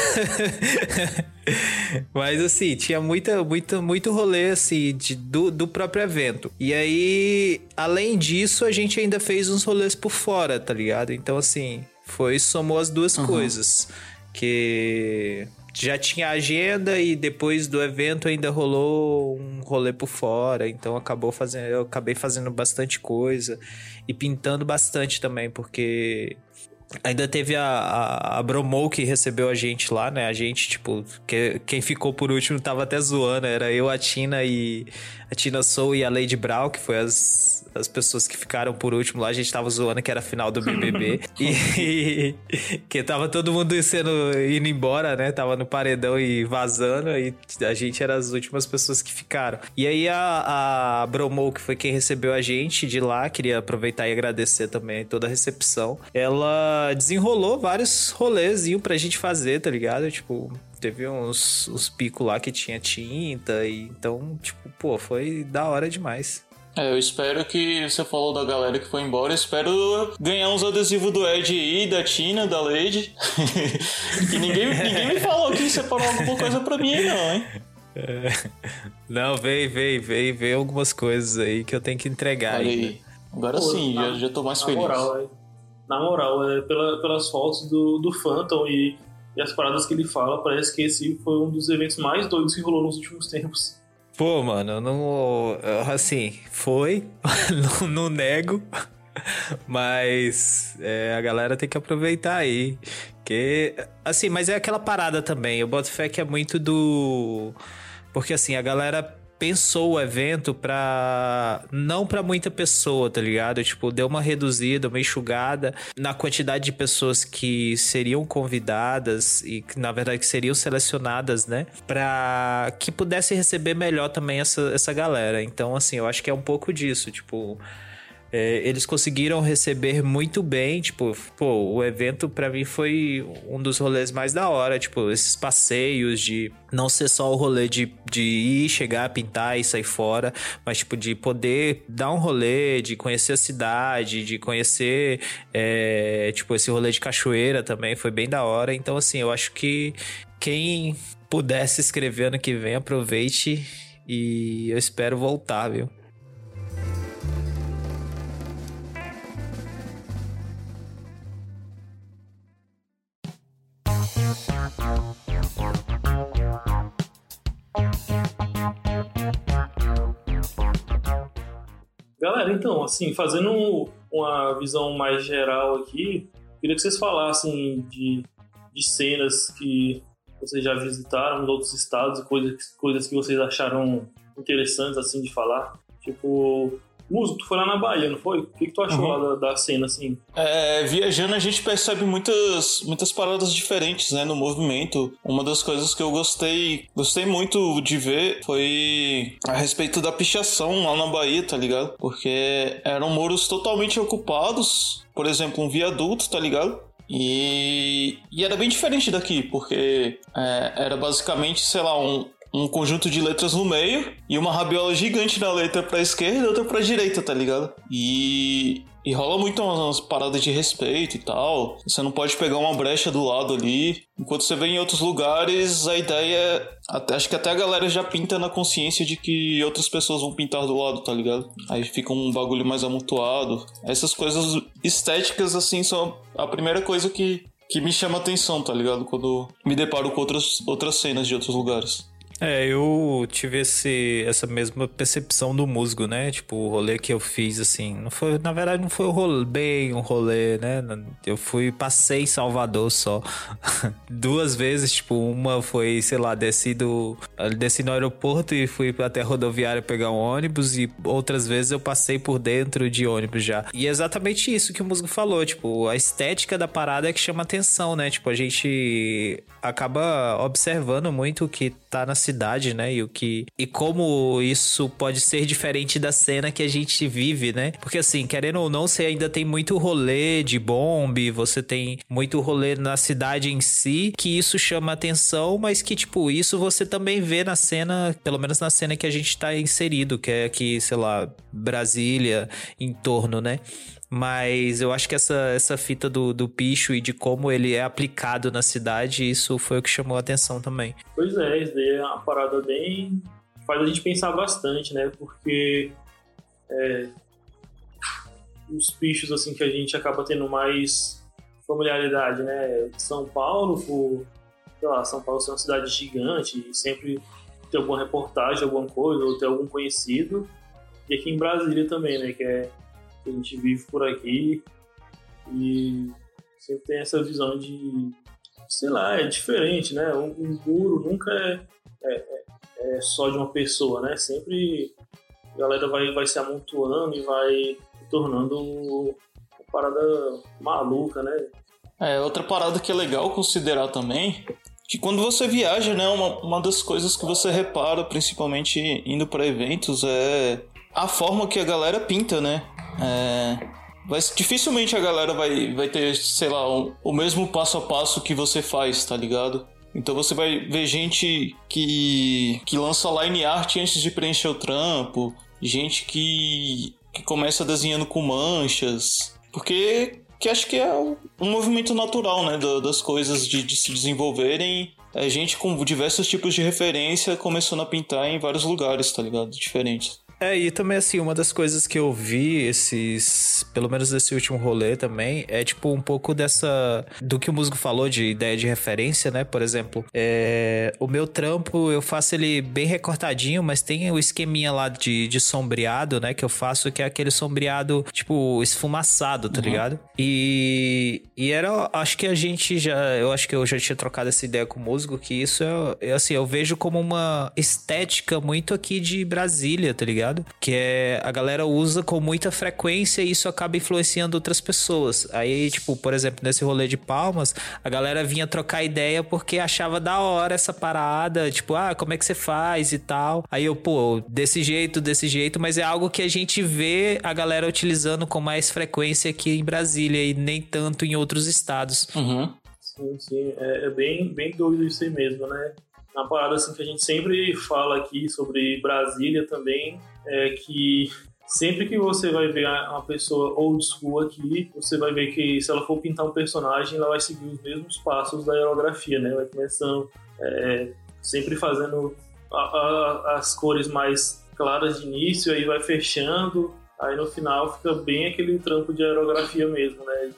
Mas assim, tinha muita, muita, muito rolê assim de, do, do próprio evento. E aí, além disso, a gente ainda fez uns rolês por fora, tá ligado? Então, assim, foi somou as duas coisas. Que já tinha agenda e depois do evento ainda rolou um rolê por fora, então acabou fazendo, eu acabei fazendo bastante coisa e pintando bastante também, porque Ainda teve a, a, a Bromo que recebeu a gente lá, né? A gente, tipo, que, quem ficou por último tava até zoando. Era eu, a Tina e. A Tina Sou e a Lady Brown, que foi as, as pessoas que ficaram por último lá. A gente tava zoando que era a final do BBB. e, e, que tava todo mundo sendo, indo embora, né? Tava no paredão e vazando. E a gente era as últimas pessoas que ficaram. E aí a, a Bromo, que foi quem recebeu a gente de lá, queria aproveitar e agradecer também toda a recepção. Ela desenrolou vários rolezinhos pra gente fazer, tá ligado? Tipo, teve uns, uns picos lá que tinha tinta, e então, tipo, pô, foi da hora demais. É, eu espero que você falou da galera que foi embora. Eu espero ganhar uns adesivos do Ed aí, da Tina, da Lady. que ninguém, ninguém me falou que separou alguma coisa pra mim, não, hein? É. Não, veio, veio, veio, veio algumas coisas aí que eu tenho que entregar Olha aí. aí. Agora Pô, sim, na, já, já tô mais feliz. Moral, é na moral, é, pela, pelas fotos do, do Phantom e, e as paradas que ele fala, parece que esse foi um dos eventos mais doidos que rolou nos últimos tempos. Pô, mano, não. Assim, foi, não, não, nego. Mas é, a galera tem que aproveitar aí. Que, assim, mas é aquela parada também. Eu boto fé que é muito do. Porque assim, a galera pensou o evento pra. não pra muita pessoa, tá ligado? Tipo, deu uma reduzida, uma enxugada na quantidade de pessoas que seriam convidadas e que, na verdade, que seriam selecionadas, né? Pra que pudesse receber melhor também essa, essa galera. Então, assim, eu acho que é um pouco disso, tipo. É, eles conseguiram receber muito bem, tipo, pô, o evento para mim foi um dos rolês mais da hora, tipo, esses passeios de não ser só o rolê de, de ir, chegar, pintar e sair fora, mas, tipo, de poder dar um rolê, de conhecer a cidade, de conhecer, é, tipo, esse rolê de cachoeira também foi bem da hora, então, assim, eu acho que quem pudesse escrever ano que vem, aproveite e eu espero voltar, viu? Assim, fazendo uma visão mais geral aqui, queria que vocês falassem de, de cenas que vocês já visitaram nos outros estados e coisas, coisas que vocês acharam interessantes, assim, de falar. Tipo, Muso, tu foi lá na Bahia, não foi? O que, que tu achou uhum. lá da, da, cena, assim? É, viajando a gente percebe muitas, muitas paradas diferentes, né, no movimento. Uma das coisas que eu gostei, gostei muito de ver foi a respeito da pichação lá na Bahia, tá ligado? Porque eram muros totalmente ocupados, por exemplo, um viaduto, tá ligado? E, e, era bem diferente daqui, porque é, era basicamente, sei lá, um, um conjunto de letras no meio e uma rabiola gigante na letra pra esquerda e outra pra direita, tá ligado? E. E rola muito umas paradas de respeito e tal. Você não pode pegar uma brecha do lado ali. Enquanto você vê em outros lugares, a ideia. Até, acho que até a galera já pinta na consciência de que outras pessoas vão pintar do lado, tá ligado? Aí fica um bagulho mais amontoado. Essas coisas estéticas, assim, são a primeira coisa que, que me chama atenção, tá ligado? Quando me deparo com outras, outras cenas de outros lugares. É, eu tive esse, essa mesma percepção do musgo, né? Tipo, o rolê que eu fiz, assim, não foi, na verdade, não foi um rolê, bem um rolê, né? Eu fui, passei em Salvador só. Duas vezes, tipo, uma foi, sei lá, descido, desci no aeroporto e fui até a rodoviária pegar um ônibus e outras vezes eu passei por dentro de ônibus já. E é exatamente isso que o musgo falou, tipo, a estética da parada é que chama atenção, né? Tipo, a gente acaba observando muito o que tá na cidade, né? E o que e como isso pode ser diferente da cena que a gente vive, né? Porque assim, querendo ou não, você ainda tem muito rolê de bombe, você tem muito rolê na cidade em si, que isso chama atenção, mas que tipo, isso você também vê na cena, pelo menos na cena que a gente tá inserido, que é aqui, sei lá, Brasília, em torno, né? Mas eu acho que essa, essa fita do, do picho e de como ele é aplicado na cidade, isso foi o que chamou a atenção também. Pois é, isso daí é uma parada bem. faz a gente pensar bastante, né? Porque é, os pichos assim que a gente acaba tendo mais familiaridade, né? São Paulo, por sei lá, São Paulo é uma cidade gigante e sempre tem alguma reportagem, alguma coisa, ou tem algum conhecido. E aqui em Brasília também, né? Que é que a gente vive por aqui e sempre tem essa visão de, sei lá, é diferente, né? Um, um muro nunca é, é, é, é só de uma pessoa, né? Sempre a galera vai, vai se amontoando e vai tornando uma parada maluca, né? É, outra parada que é legal considerar também, que quando você viaja, né, uma, uma das coisas que você repara, principalmente indo para eventos, é a forma que a galera pinta, né? É, mas dificilmente a galera vai, vai ter, sei lá, o, o mesmo passo a passo que você faz, tá ligado? Então você vai ver gente que, que lança line art antes de preencher o trampo, gente que, que começa desenhando com manchas, porque que acho que é um movimento natural, né, das coisas de, de se desenvolverem. É gente com diversos tipos de referência começando a pintar em vários lugares, tá ligado? Diferentes. É, e também assim, uma das coisas que eu vi esses, pelo menos nesse último rolê também, é tipo um pouco dessa do que o músico falou de ideia de referência, né? Por exemplo, é, o meu trampo eu faço ele bem recortadinho, mas tem o esqueminha lá de, de sombreado, né, que eu faço que é aquele sombreado tipo esfumaçado, tá uhum. ligado? E e era, acho que a gente já, eu acho que eu já tinha trocado essa ideia com o músico que isso é, assim, eu vejo como uma estética muito aqui de Brasília, tá ligado? Ligado? Que é a galera usa com muita frequência e isso acaba influenciando outras pessoas. Aí, tipo, por exemplo, nesse rolê de palmas, a galera vinha trocar ideia porque achava da hora essa parada, tipo, ah, como é que você faz e tal. Aí eu, pô, desse jeito, desse jeito, mas é algo que a gente vê a galera utilizando com mais frequência aqui em Brasília e nem tanto em outros estados. Uhum. Sim, sim. É, é, bem, bem doido isso aí mesmo, né? Uma parada assim que a gente sempre fala aqui sobre Brasília também é que sempre que você vai ver uma pessoa old school aqui, você vai ver que se ela for pintar um personagem, ela vai seguir os mesmos passos da aerografia, né? Vai começando é, sempre fazendo a, a, as cores mais claras de início, aí vai fechando, aí no final fica bem aquele trampo de aerografia mesmo, né?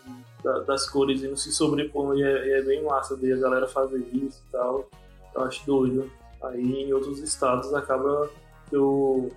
Da, das cores indo se sobrepondo e é, é, bem massa ver a galera fazer isso e tal. Eu acho doido. Aí em outros estados acaba que eu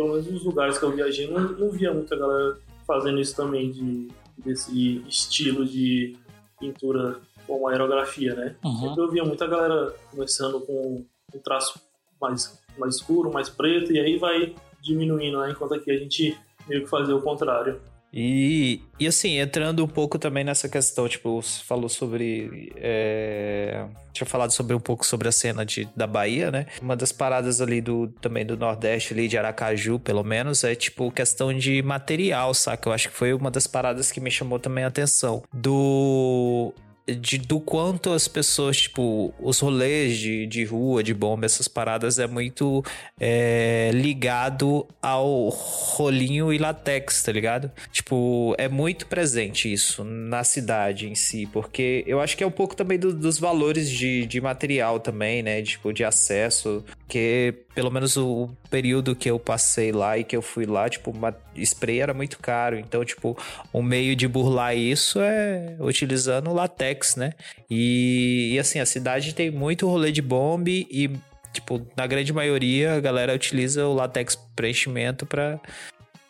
pelo menos nos lugares que eu viajei, não, não via muita galera fazendo isso também, de, desse estilo de pintura com aerografia, né? Uhum. Sempre eu via muita galera começando com um traço mais, mais escuro, mais preto, e aí vai diminuindo, né? Enquanto aqui a gente meio que fazia o contrário. E, e assim, entrando um pouco também nessa questão, tipo, você falou sobre. É, tinha falado sobre um pouco sobre a cena de, da Bahia, né? Uma das paradas ali do também do Nordeste, ali de Aracaju, pelo menos, é tipo questão de material, saca? Eu acho que foi uma das paradas que me chamou também a atenção. Do de, do quanto as pessoas, tipo, os rolês de, de rua, de bomba, essas paradas é muito é, ligado ao rolinho e latex, tá ligado? Tipo, é muito presente isso na cidade em si, porque eu acho que é um pouco também do, dos valores de, de material também, né? Tipo, de acesso, que pelo menos o período que eu passei lá e que eu fui lá, tipo, uma spray era muito caro. Então, tipo, um meio de burlar isso é utilizando latex, né? E, e assim, a cidade tem muito rolê de bombe e, tipo, na grande maioria a galera utiliza o latex preenchimento para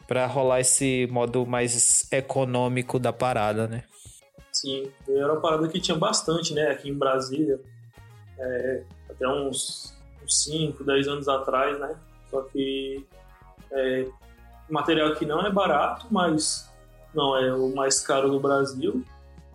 para rolar esse modo mais econômico da parada, né? Sim, era uma parada que tinha bastante, né, aqui em Brasília. É, até uns 5, 10 anos atrás, né? Só que é, material que não é barato, mas não é o mais caro do Brasil.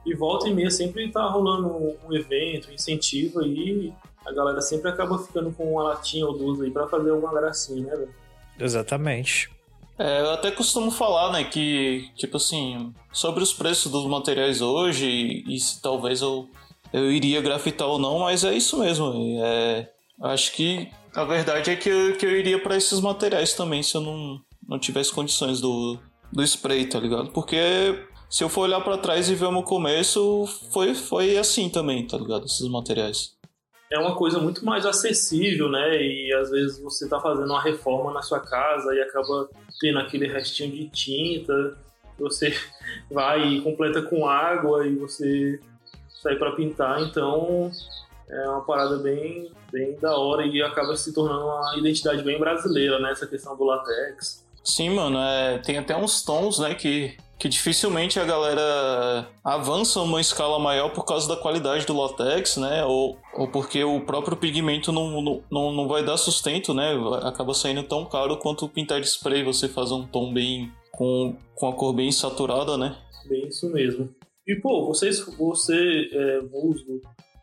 E volta e meia sempre tá rolando um, evento, um incentivo aí. A galera sempre acaba ficando com uma latinha ou duas aí pra fazer alguma gracinha, né, velho? Exatamente. É, eu até costumo falar, né, que, tipo assim, sobre os preços dos materiais hoje e, e se talvez eu, eu iria grafitar ou não, mas é isso mesmo. É, Acho que a verdade é que eu, que eu iria para esses materiais também se eu não, não tivesse condições do, do spray, tá ligado? Porque se eu for olhar para trás e ver o meu começo, foi, foi assim também, tá ligado? Esses materiais. É uma coisa muito mais acessível, né? E às vezes você tá fazendo uma reforma na sua casa e acaba tendo aquele restinho de tinta, você vai e completa com água e você sai para pintar, então é uma parada bem, bem da hora e acaba se tornando uma identidade bem brasileira, né? Essa questão do latex. Sim, mano, é, tem até uns tons, né, que, que dificilmente a galera avança uma escala maior por causa da qualidade do latex, né, ou, ou porque o próprio pigmento não, não, não, vai dar sustento, né, acaba saindo tão caro quanto pintar de spray, você fazer um tom bem, com, com a cor bem saturada, né. Bem isso mesmo. E, pô, vocês, você, é,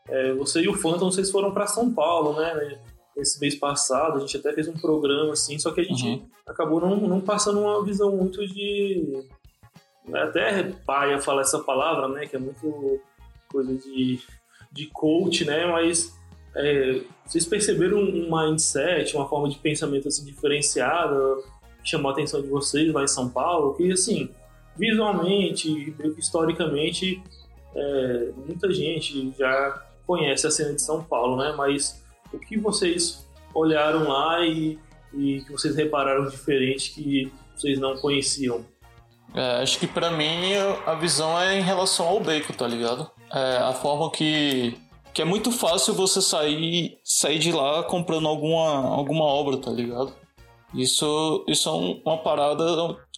é, você e o Phantom, vocês foram para São Paulo, né? Esse mês passado, a gente até fez um programa assim, só que a gente Uhum. acabou não, não passando uma visão muito de. é Até paia falar essa palavra, né? Que é muito coisa de, de coach, né? Mas é, vocês perceberam um mindset, uma forma de pensamento assim, diferenciada, que chamou a atenção de vocês lá em São Paulo, que assim, visualmente, historicamente, é, muita gente já conhece a cena de São Paulo, né? Mas o que vocês olharam lá e, e que vocês repararam diferente que vocês não conheciam? É, acho que pra mim a visão é em relação ao bacon, tá ligado? É, a forma que, que é muito fácil você sair, sair de lá comprando alguma, alguma obra, tá ligado? Isso, isso é um- uma parada,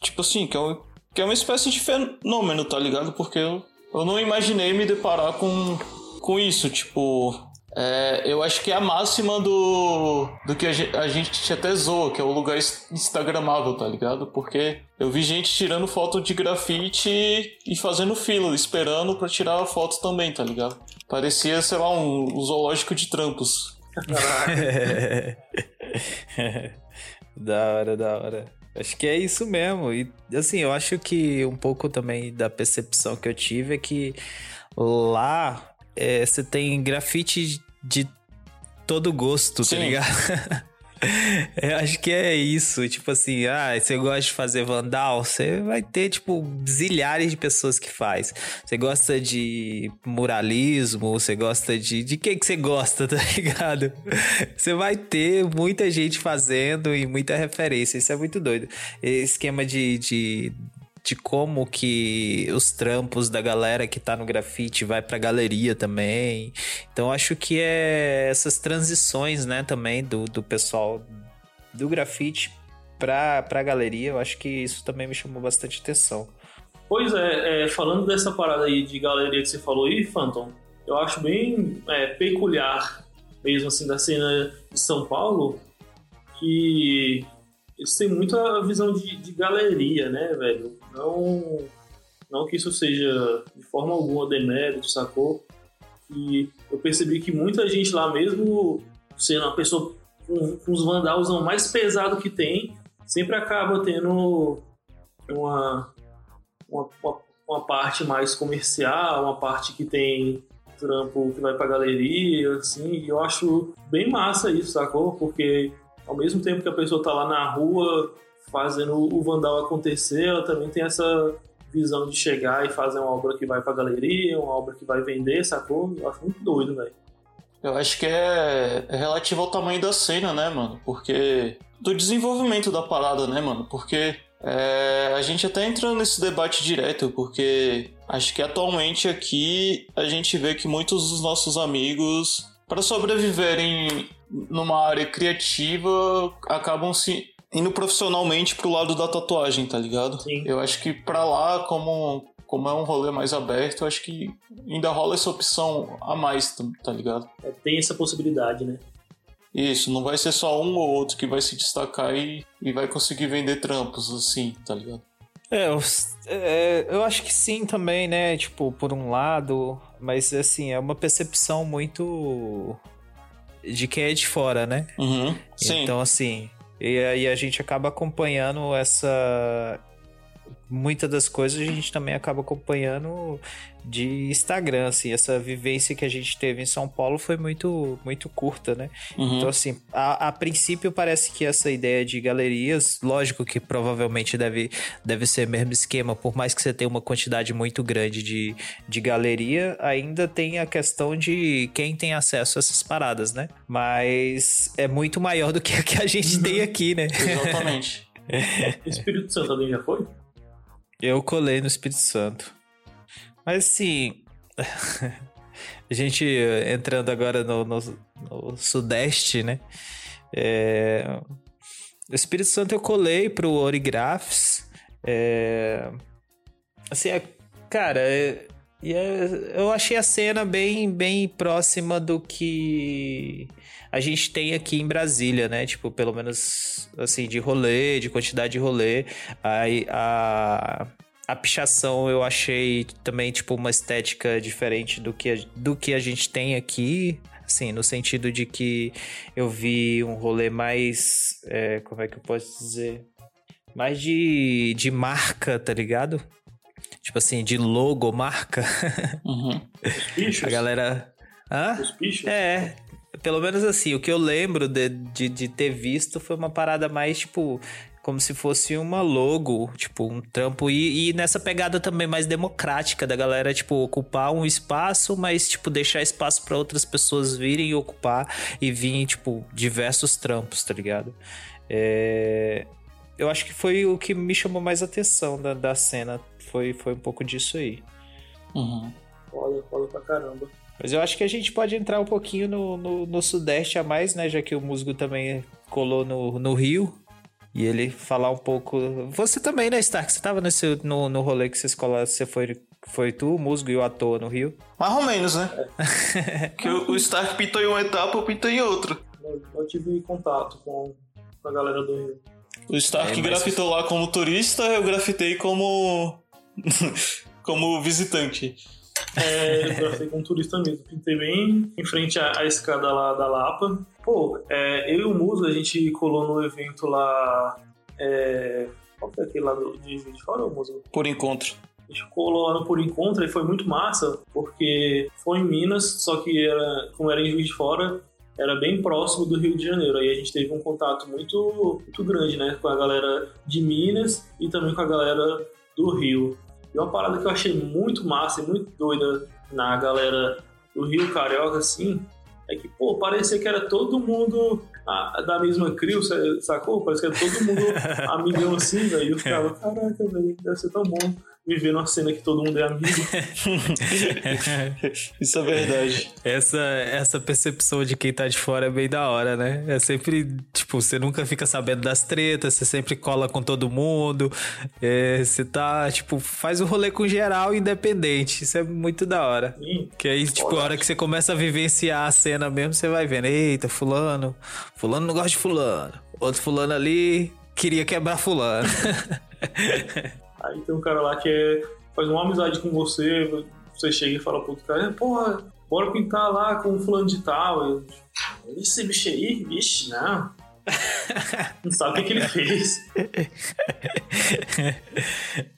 tipo assim, que é, um- que é uma espécie de fenômeno, tá ligado? Porque eu, eu não imaginei me deparar com, com isso, tipo... é, eu acho que é a máxima do, do que a gente, a gente até zoa, que é o lugar ins- instagramável, tá ligado? Porque eu vi gente tirando foto de grafite e fazendo fila, esperando pra tirar a foto também, tá ligado? Parecia, sei lá, um, um zoológico de trampos. da hora, da hora. Acho que é isso mesmo. E assim, eu acho que um pouco também da percepção que eu tive é que lá é, você tem grafite de todo gosto, Sim. tá ligado? Eu acho que é isso, tipo assim, ah, você gosta de fazer vandal, você vai ter, tipo, zilhares de pessoas que faz. Você gosta de muralismo, você gosta de... De que que você gosta, tá ligado? Você vai ter muita gente fazendo e muita referência, isso é muito doido. Esse esquema de... de de como que os trampos da galera que tá no grafite vai pra galeria também. Então acho que é essas transições, né, também do, do pessoal do grafite pra, pra galeria, eu acho que isso também me chamou bastante atenção. Pois é, é, falando dessa parada aí de galeria que você falou aí, Phantom, eu acho bem é, peculiar, mesmo assim, da cena de São Paulo, que eles têm muita visão de, de galeria, né, velho? Não, não que isso seja de forma alguma demérito, sacou? E eu percebi que muita gente lá mesmo, sendo uma pessoa com, com os vandalzão mais pesado que tem, sempre acaba tendo uma, uma, uma parte mais comercial, uma parte que tem trampo que vai pra galeria, assim, e eu acho bem massa isso, sacou? Porque ao mesmo tempo que a pessoa tá lá na rua fazendo o vandal acontecer, ela também tem essa visão de chegar e fazer uma obra que vai pra galeria, uma obra que vai vender, sacou? Eu acho muito doido, velho. Eu acho que é, é relativo ao tamanho da cena, né, mano? Porque. Do desenvolvimento da parada, né, mano? Porque é, a gente até entrando nesse debate direto, porque acho que atualmente aqui a gente vê que muitos dos nossos amigos, para sobreviverem numa área criativa, acabam se indo profissionalmente pro lado da tatuagem, tá ligado? Sim. Eu acho que pra lá, como, como é um rolê mais aberto, eu acho que ainda rola essa opção a mais, tá- tá ligado? É, tem essa possibilidade, né? Isso, não vai ser só um ou outro que vai se destacar e, e vai conseguir vender trampos, assim, tá ligado? É eu, é, eu acho que sim também, né? Tipo, por um lado, mas assim, é uma percepção muito de quem é de fora, né? Uhum. Então, assim, e aí a gente acaba acompanhando essa. Muitas das coisas a gente também acaba acompanhando de Instagram, assim. Essa vivência que a gente teve em São Paulo foi muito, muito curta, né? Uhum. Então, assim, a, a princípio parece que essa ideia de galerias, lógico que provavelmente deve, deve ser o mesmo esquema, por mais que você tenha uma quantidade muito grande de, de galeria, ainda tem a questão de quem tem acesso a essas paradas, né? Mas é muito maior do que a que a gente tem aqui, né? Exatamente. Espírito Santo alguém já foi? Eu colei no Espírito Santo. Mas assim. a gente entrando agora no, no, no Sudeste, né? É, o Espírito Santo eu colei pro Origraphs. É, assim, é, cara, é, é, eu achei a cena bem, bem próxima do que a gente tem aqui em Brasília, né? Tipo, pelo menos, assim, de rolê, de quantidade de rolê. Aí a, a pichação eu achei também, tipo, uma estética diferente do que, a, do que a gente tem aqui. Assim, no sentido de que eu vi um rolê mais. É, como é que eu posso dizer? Mais de, de marca, tá ligado? Tipo assim, de logo, marca. Uhum. Os bichos. A galera. Hã? Os bichos. É, pelo menos assim, o que eu lembro de, de, de, ter visto foi uma parada mais, tipo, como se fosse uma logo, tipo, um trampo. E, e, nessa pegada também mais democrática da galera, tipo, ocupar um espaço, mas, tipo, deixar espaço para outras pessoas virem e ocupar e virem, tipo, diversos trampos, tá ligado? É... Eu acho que foi o que me chamou mais atenção da, da cena. Foi, foi um pouco disso aí. Uhum. Foda, foda pra caramba. Mas eu acho que a gente pode entrar um pouquinho no, no, no, Sudeste a mais, né? Já que o Musgo também colou no, no Rio. E ele falar um pouco. Você também, né, Stark? Você tava nesse, no, no rolê que vocês colaram, você foi. Foi tu, o Musgo e o ator no Rio? Mais ou menos, né? que o, o Stark pintou em uma etapa, eu pintou em outra. Eu, eu tive contato com, com a galera do Rio. O Stark É, mas- grafitou lá como turista, eu grafitei como. como visitante. É, grafei com um turista mesmo. Pintei bem em frente à, à escada lá da Lapa. Pô, é, eu e o Muso, a gente colou no evento lá. É, qual foi aquele lá do, de Juiz de Fora, Muso? Por encontro. A gente colou lá no Por Encontro e foi muito massa, porque foi em Minas, só que era, como era em Juiz de Fora, era bem próximo do Rio de Janeiro. Aí a gente teve um contato muito, muito grande, né? Com a galera de Minas e também com a galera do Rio. E uma parada que eu achei muito massa e muito doida na galera do Rio Carioca, assim, é que, pô, parecia que era todo mundo ah, da mesma sa- sacou? Parece que era todo mundo amigão assim, velho. E eu ficava, caraca, velho, deve ser tão bom viver numa cena que todo mundo é amigo. Isso é verdade. Essa, essa percepção de quem tá de fora é bem da hora, né? É sempre, tipo, você nunca fica sabendo das tretas, você sempre cola com todo mundo, é, você tá, tipo, faz o rolê com geral independente. Isso é muito da hora. Sim. Que aí, tipo, a hora que você começa a vivenciar a cena mesmo, você vai vendo, eita, fulano, fulano não gosta de fulano. Outro fulano ali queria quebrar fulano. Aí tem um cara lá que é, faz uma amizade com você, você chega e fala pro outro cara, porra, bora pintar lá com um fulano de tal. Eu, Esse bicho aí, vixe, não. Não sabe o que, que ele fez.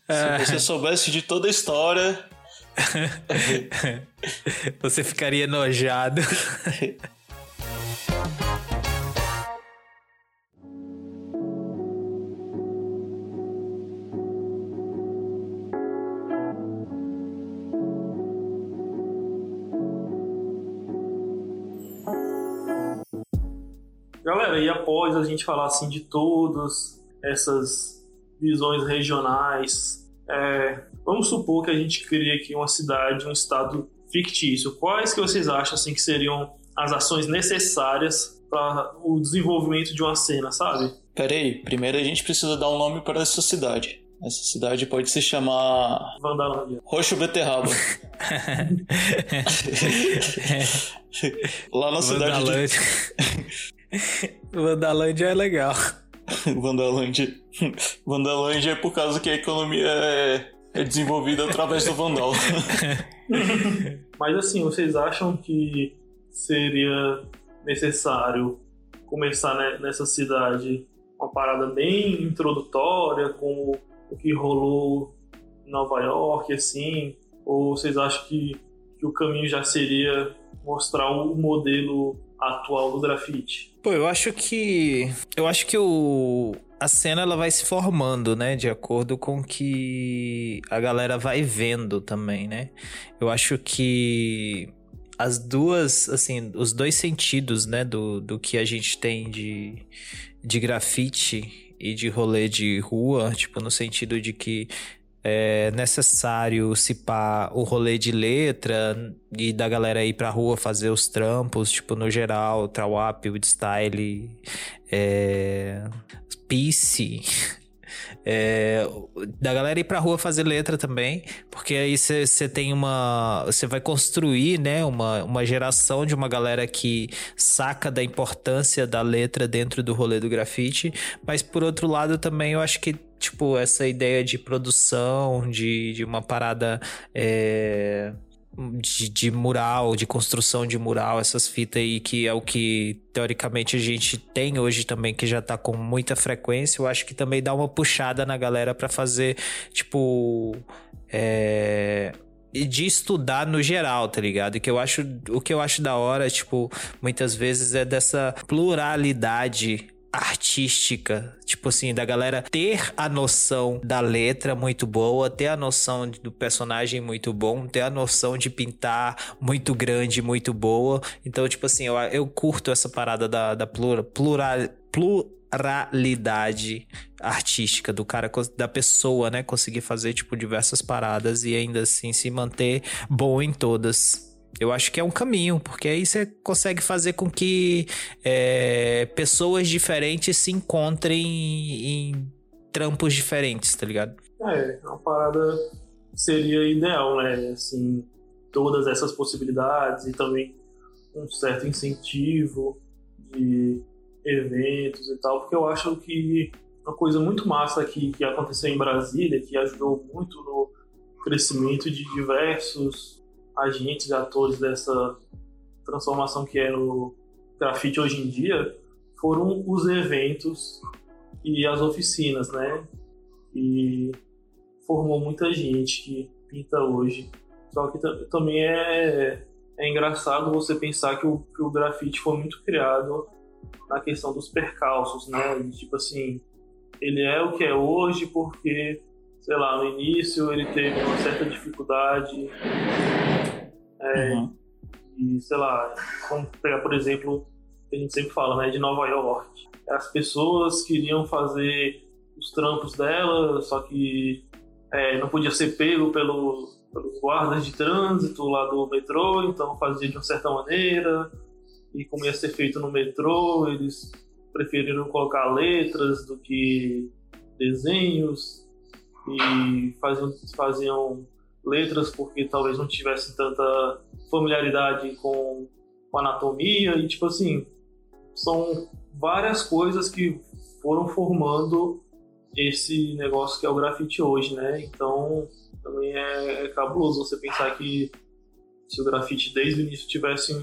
Se você soubesse de toda a história. você ficaria enojado. Galera, e após a gente falar assim de todas essas visões regionais, é, vamos supor que a gente cria aqui uma cidade, um estado fictício. Quais que vocês acham assim que seriam as ações necessárias para o desenvolvimento de uma cena, sabe? Peraí, primeiro a gente precisa dar um nome para essa cidade. Essa cidade pode se chamar Vandalândia. Roxo Beterraba. Lá na cidade Vandalândia. Vandalândia é legal. Vandalândia. Vandalândia é por causa que a economia é, é desenvolvida através do vandal. Mas assim, vocês acham que seria necessário começar né, nessa cidade uma parada bem introdutória, como o que rolou em Nova York, assim? Ou vocês acham que, que o caminho já seria mostrar o modelo atual do grafite? Pô, eu acho que. Eu acho que o. A cena ela vai se formando, né? De acordo com que a galera vai vendo também, né? Eu acho que as duas, assim, os dois sentidos, né? Do, do que a gente tem de, de grafite e de rolê de rua, tipo, no sentido de que é necessário pá o rolê de letra e da galera ir pra rua fazer os trampos, tipo, no geral, Trawap, Woodstyle, é, Peace, é, da galera ir pra rua fazer letra também, porque aí você tem uma. Você vai construir, né, uma, uma geração de uma galera que saca da importância da letra dentro do rolê do grafite, mas por outro lado também eu acho que tipo, essa ideia de produção, de, de uma parada. É de, de, mural, de construção de mural, essas fitas aí que é o que teoricamente a gente tem hoje também, que já tá com muita frequência, eu acho que também dá uma puxada na galera para fazer, tipo. É, de estudar no geral, tá ligado? Que eu acho, o que eu acho da hora, tipo, muitas vezes é dessa pluralidade artística, tipo assim, da galera ter a noção da letra muito boa, ter a noção do personagem muito bom, ter a noção de pintar muito grande, muito boa. Então, tipo assim, eu, eu curto essa parada da, da plural, plural, pluralidade artística do cara, da pessoa, né? Conseguir fazer, tipo, diversas paradas e ainda assim se manter bom em todas. Eu acho que é um caminho, porque aí você consegue fazer com que é, pessoas diferentes se encontrem em trampos diferentes, tá ligado? É, uma parada seria ideal, né? Assim, todas essas possibilidades e também um certo incentivo de eventos e tal, porque eu acho que uma coisa muito massa que, que aconteceu em Brasília, que ajudou muito no crescimento de diversos agentes e atores dessa transformação que é no grafite hoje em dia foram os eventos e as oficinas, né? E formou muita gente que pinta hoje. Só que também é, é engraçado você pensar que o, que o grafite foi muito criado na questão dos percalços, né? tipo assim, ele é o que é hoje porque sei lá, no início ele teve uma certa dificuldade. É, uhum. E, sei lá, vamos pegar, por exemplo, que a gente sempre fala, né, de Nova York. As pessoas queriam fazer os trampos dela, só que é, não podia ser pego pelo, pelos guardas de trânsito lá do metrô, então fazia de uma certa maneira. E como ia ser feito no metrô, eles preferiram colocar letras do que desenhos e faziam, faziam letras porque talvez não tivessem tanta familiaridade com, com anatomia e tipo assim são várias coisas que foram formando esse negócio que é o grafite hoje, né? Então também é, é cabuloso você pensar que se o grafite desde o início tivesse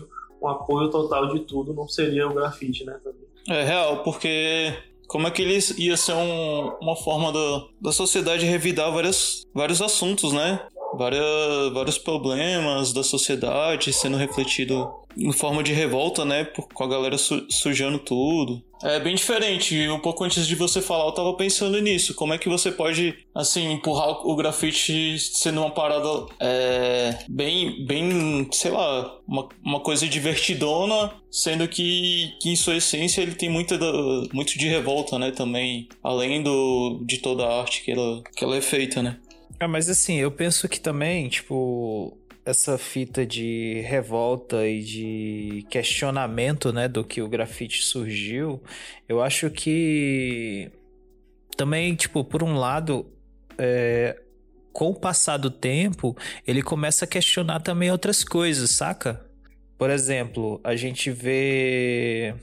um apoio total de tudo, não seria o grafite, né? Também. É real, porque como é que ele ia ser um, uma forma da, da sociedade revidar várias, vários assuntos, né? Várias, vários problemas da sociedade sendo refletido em forma de revolta, né? Com a galera su sujando tudo. É bem diferente. Um pouco antes de você falar, eu tava pensando nisso. Como é que você pode, assim, empurrar o grafite sendo uma parada é, bem, bem, sei lá, uma, uma coisa divertidona, sendo que, que em sua essência ele tem muita muito de revolta, né? Também, além do, de toda a arte que ela, que ela é feita, né? Ah, mas assim, eu penso que também, tipo, essa fita de revolta e de questionamento, né, do que o grafite surgiu, eu acho que também, tipo, por um lado, é, com o passar do tempo, ele começa a questionar também outras coisas, saca? Por exemplo, a gente vê.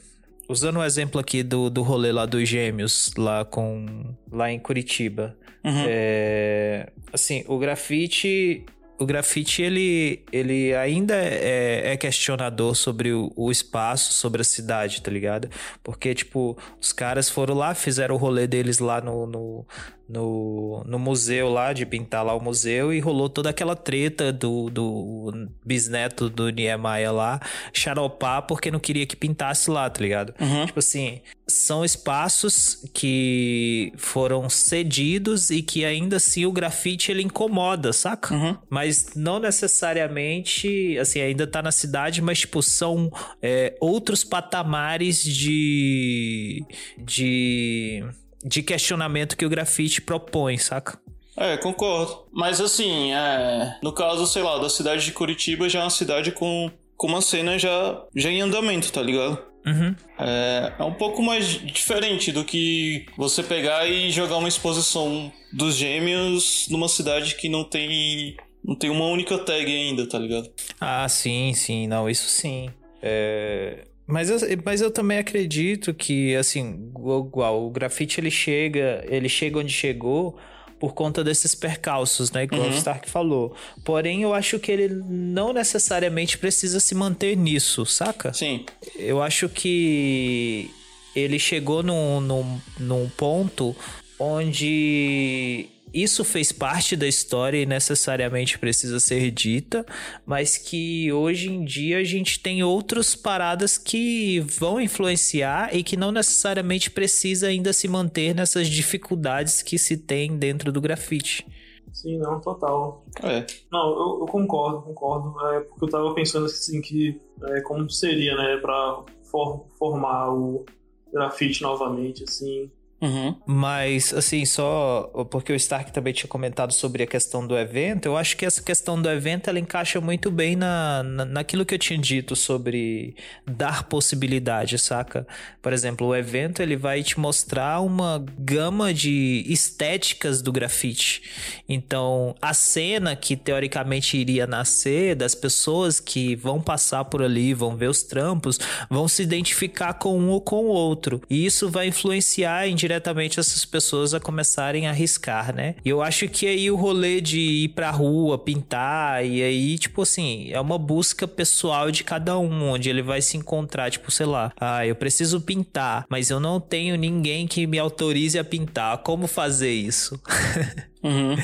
Usando o exemplo aqui do, do rolê lá dos gêmeos, lá com. lá em Curitiba. Uhum. É, assim, o grafite o grafite ele, ele ainda é, é questionador sobre o, o, espaço, sobre a cidade, tá ligado? Porque, tipo, os caras foram lá, fizeram o rolê deles lá no, no, no, no museu lá, de pintar lá o museu, e rolou toda aquela treta do, do bisneto do Niemeyer lá, xaropar porque não queria que pintasse lá, tá ligado? Uhum. Tipo assim, são espaços que foram cedidos e que ainda assim o grafite ele incomoda, saca? Uhum. Mas não necessariamente, assim, ainda tá na cidade, mas tipo, são é, outros patamares de. de de questionamento que o grafite propõe, saca? É, concordo. Mas assim, é, no caso, sei lá, da cidade de Curitiba já é uma cidade com, com uma cena já, já em andamento, tá ligado? Uhum. É, é um pouco mais diferente do que você pegar e jogar uma exposição dos gêmeos numa cidade que não tem não tem uma única tag ainda, tá ligado? Ah, sim, sim, não, isso sim. É... Mas eu, mas eu também acredito que, assim, igual, o grafite ele chega, ele chega onde chegou por conta desses percalços, né? Igual Uhum. o Stark falou. Porém, eu acho que ele não necessariamente precisa se manter nisso, saca? Sim. Eu acho que ele chegou num, num, num ponto onde isso fez parte da história e necessariamente precisa ser dita, mas que hoje em dia a gente tem outras paradas que vão influenciar e que não necessariamente precisa ainda se manter nessas dificuldades que se tem dentro do grafite. Sim, não, total. É. Não, eu, eu concordo, concordo. É porque eu tava pensando assim que é, como seria, né, pra for- formar o grafite novamente, assim. Uhum. Mas, assim, só porque o Stark também tinha comentado sobre a questão do evento, eu acho que essa questão do evento ela encaixa muito bem na, na, naquilo que eu tinha dito sobre dar possibilidade, saca? Por exemplo, o evento ele vai te mostrar uma gama de estéticas do grafite. Então, a cena que teoricamente iria nascer das pessoas que vão passar por ali, vão ver os trampos, vão se identificar com um ou com o outro. E isso vai influenciar indiretamente essas pessoas a começarem a arriscar, né? E eu acho que aí o rolê de ir pra rua, pintar, e aí, tipo assim, é uma busca pessoal de cada um, onde ele vai se encontrar, tipo, sei lá, ah, eu preciso pintar, mas eu não tenho ninguém que me autorize a pintar. Como fazer isso? Uhum.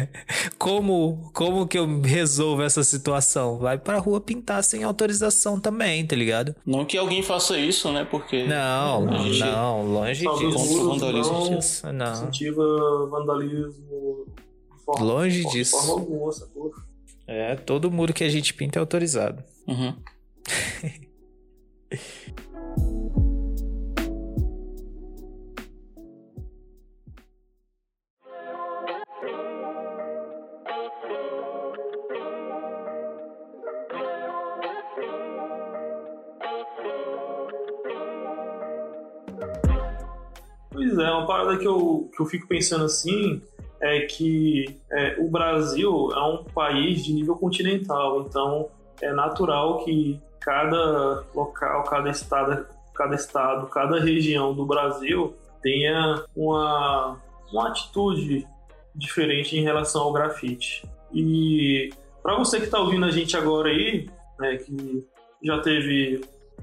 como, como que eu resolvo essa situação? Vai pra rua pintar sem autorização também, tá ligado? Não que alguém faça isso, né? Porque. Não, gente- não, longe disso. Vandalismo. não não. incentiva vandalismo de forma, Longe de disso. forma alguma, sacou? É, todo muro que a gente pinta é autorizado. Uhum. Pois é, uma parada que eu, que eu fico pensando assim é que é, o Brasil é um país de nível continental, então é natural que cada local, cada estado, cada estado, cada região do Brasil tenha uma, uma atitude diferente em relação ao grafite. E para você que está ouvindo a gente agora aí, né, que já teve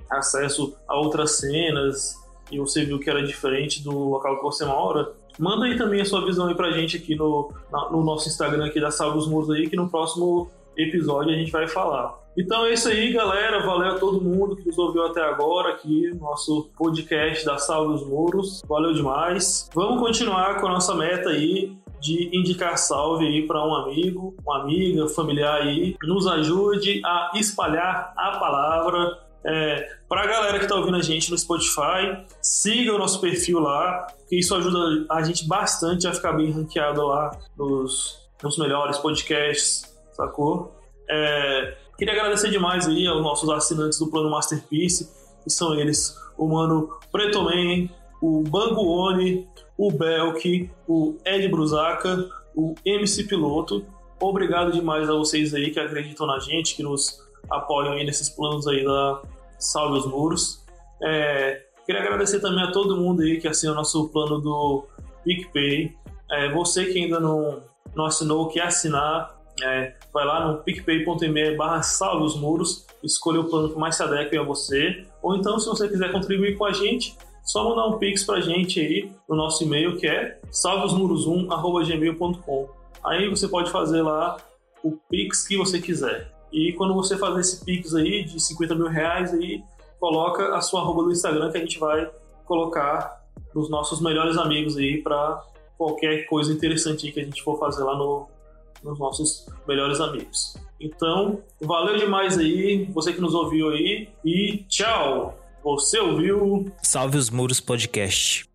acesso a outras cenas e você viu que era diferente do local que você mora, manda aí também a sua visão aí pra gente aqui no, na- no nosso Instagram aqui da Salve os Muros aí, que no próximo episódio a gente vai falar. Então é isso aí, galera. Valeu a todo mundo que nos ouviu até agora aqui no nosso podcast da Salve os Muros. Valeu demais. Vamos continuar com a nossa meta aí de indicar salve aí para um amigo, uma amiga, familiar aí. Nos ajude a espalhar a palavra. É, para a galera que está ouvindo a gente no Spotify, siga o nosso perfil lá, que isso ajuda a gente bastante a ficar bem ranqueado lá nos, nos melhores podcasts, sacou? É, queria agradecer demais aí aos nossos assinantes do Plano Masterpiece, que são eles o Mano Pretoman, o Banguone, o Belk, o Ed Brusaca, o MC Piloto. Obrigado demais a vocês aí que acreditam na gente, que nos apoiam aí nesses planos aí da Salve os Muros. É, queria agradecer também a todo mundo aí que assina o nosso plano do PicPay. É, você que ainda não, não assinou, quer assinar, é, vai lá no picpay.me barra salve os muros, escolha o plano que mais se adeque a você. Ou então, se você quiser contribuir com a gente, só mandar um pix pra gente aí no nosso e-mail que é salveosmuros1.gmail.com. Aí você pode fazer lá o pix que você quiser. E quando você fazer esse pix aí de 50 mil reais aí, coloca a sua arroba do Instagram que a gente vai colocar nos nossos melhores amigos aí para qualquer coisa interessante que a gente for fazer lá no, nos nossos melhores amigos. Então, valeu demais aí, você que nos ouviu aí, e tchau! Você ouviu Salve os Muros Podcast.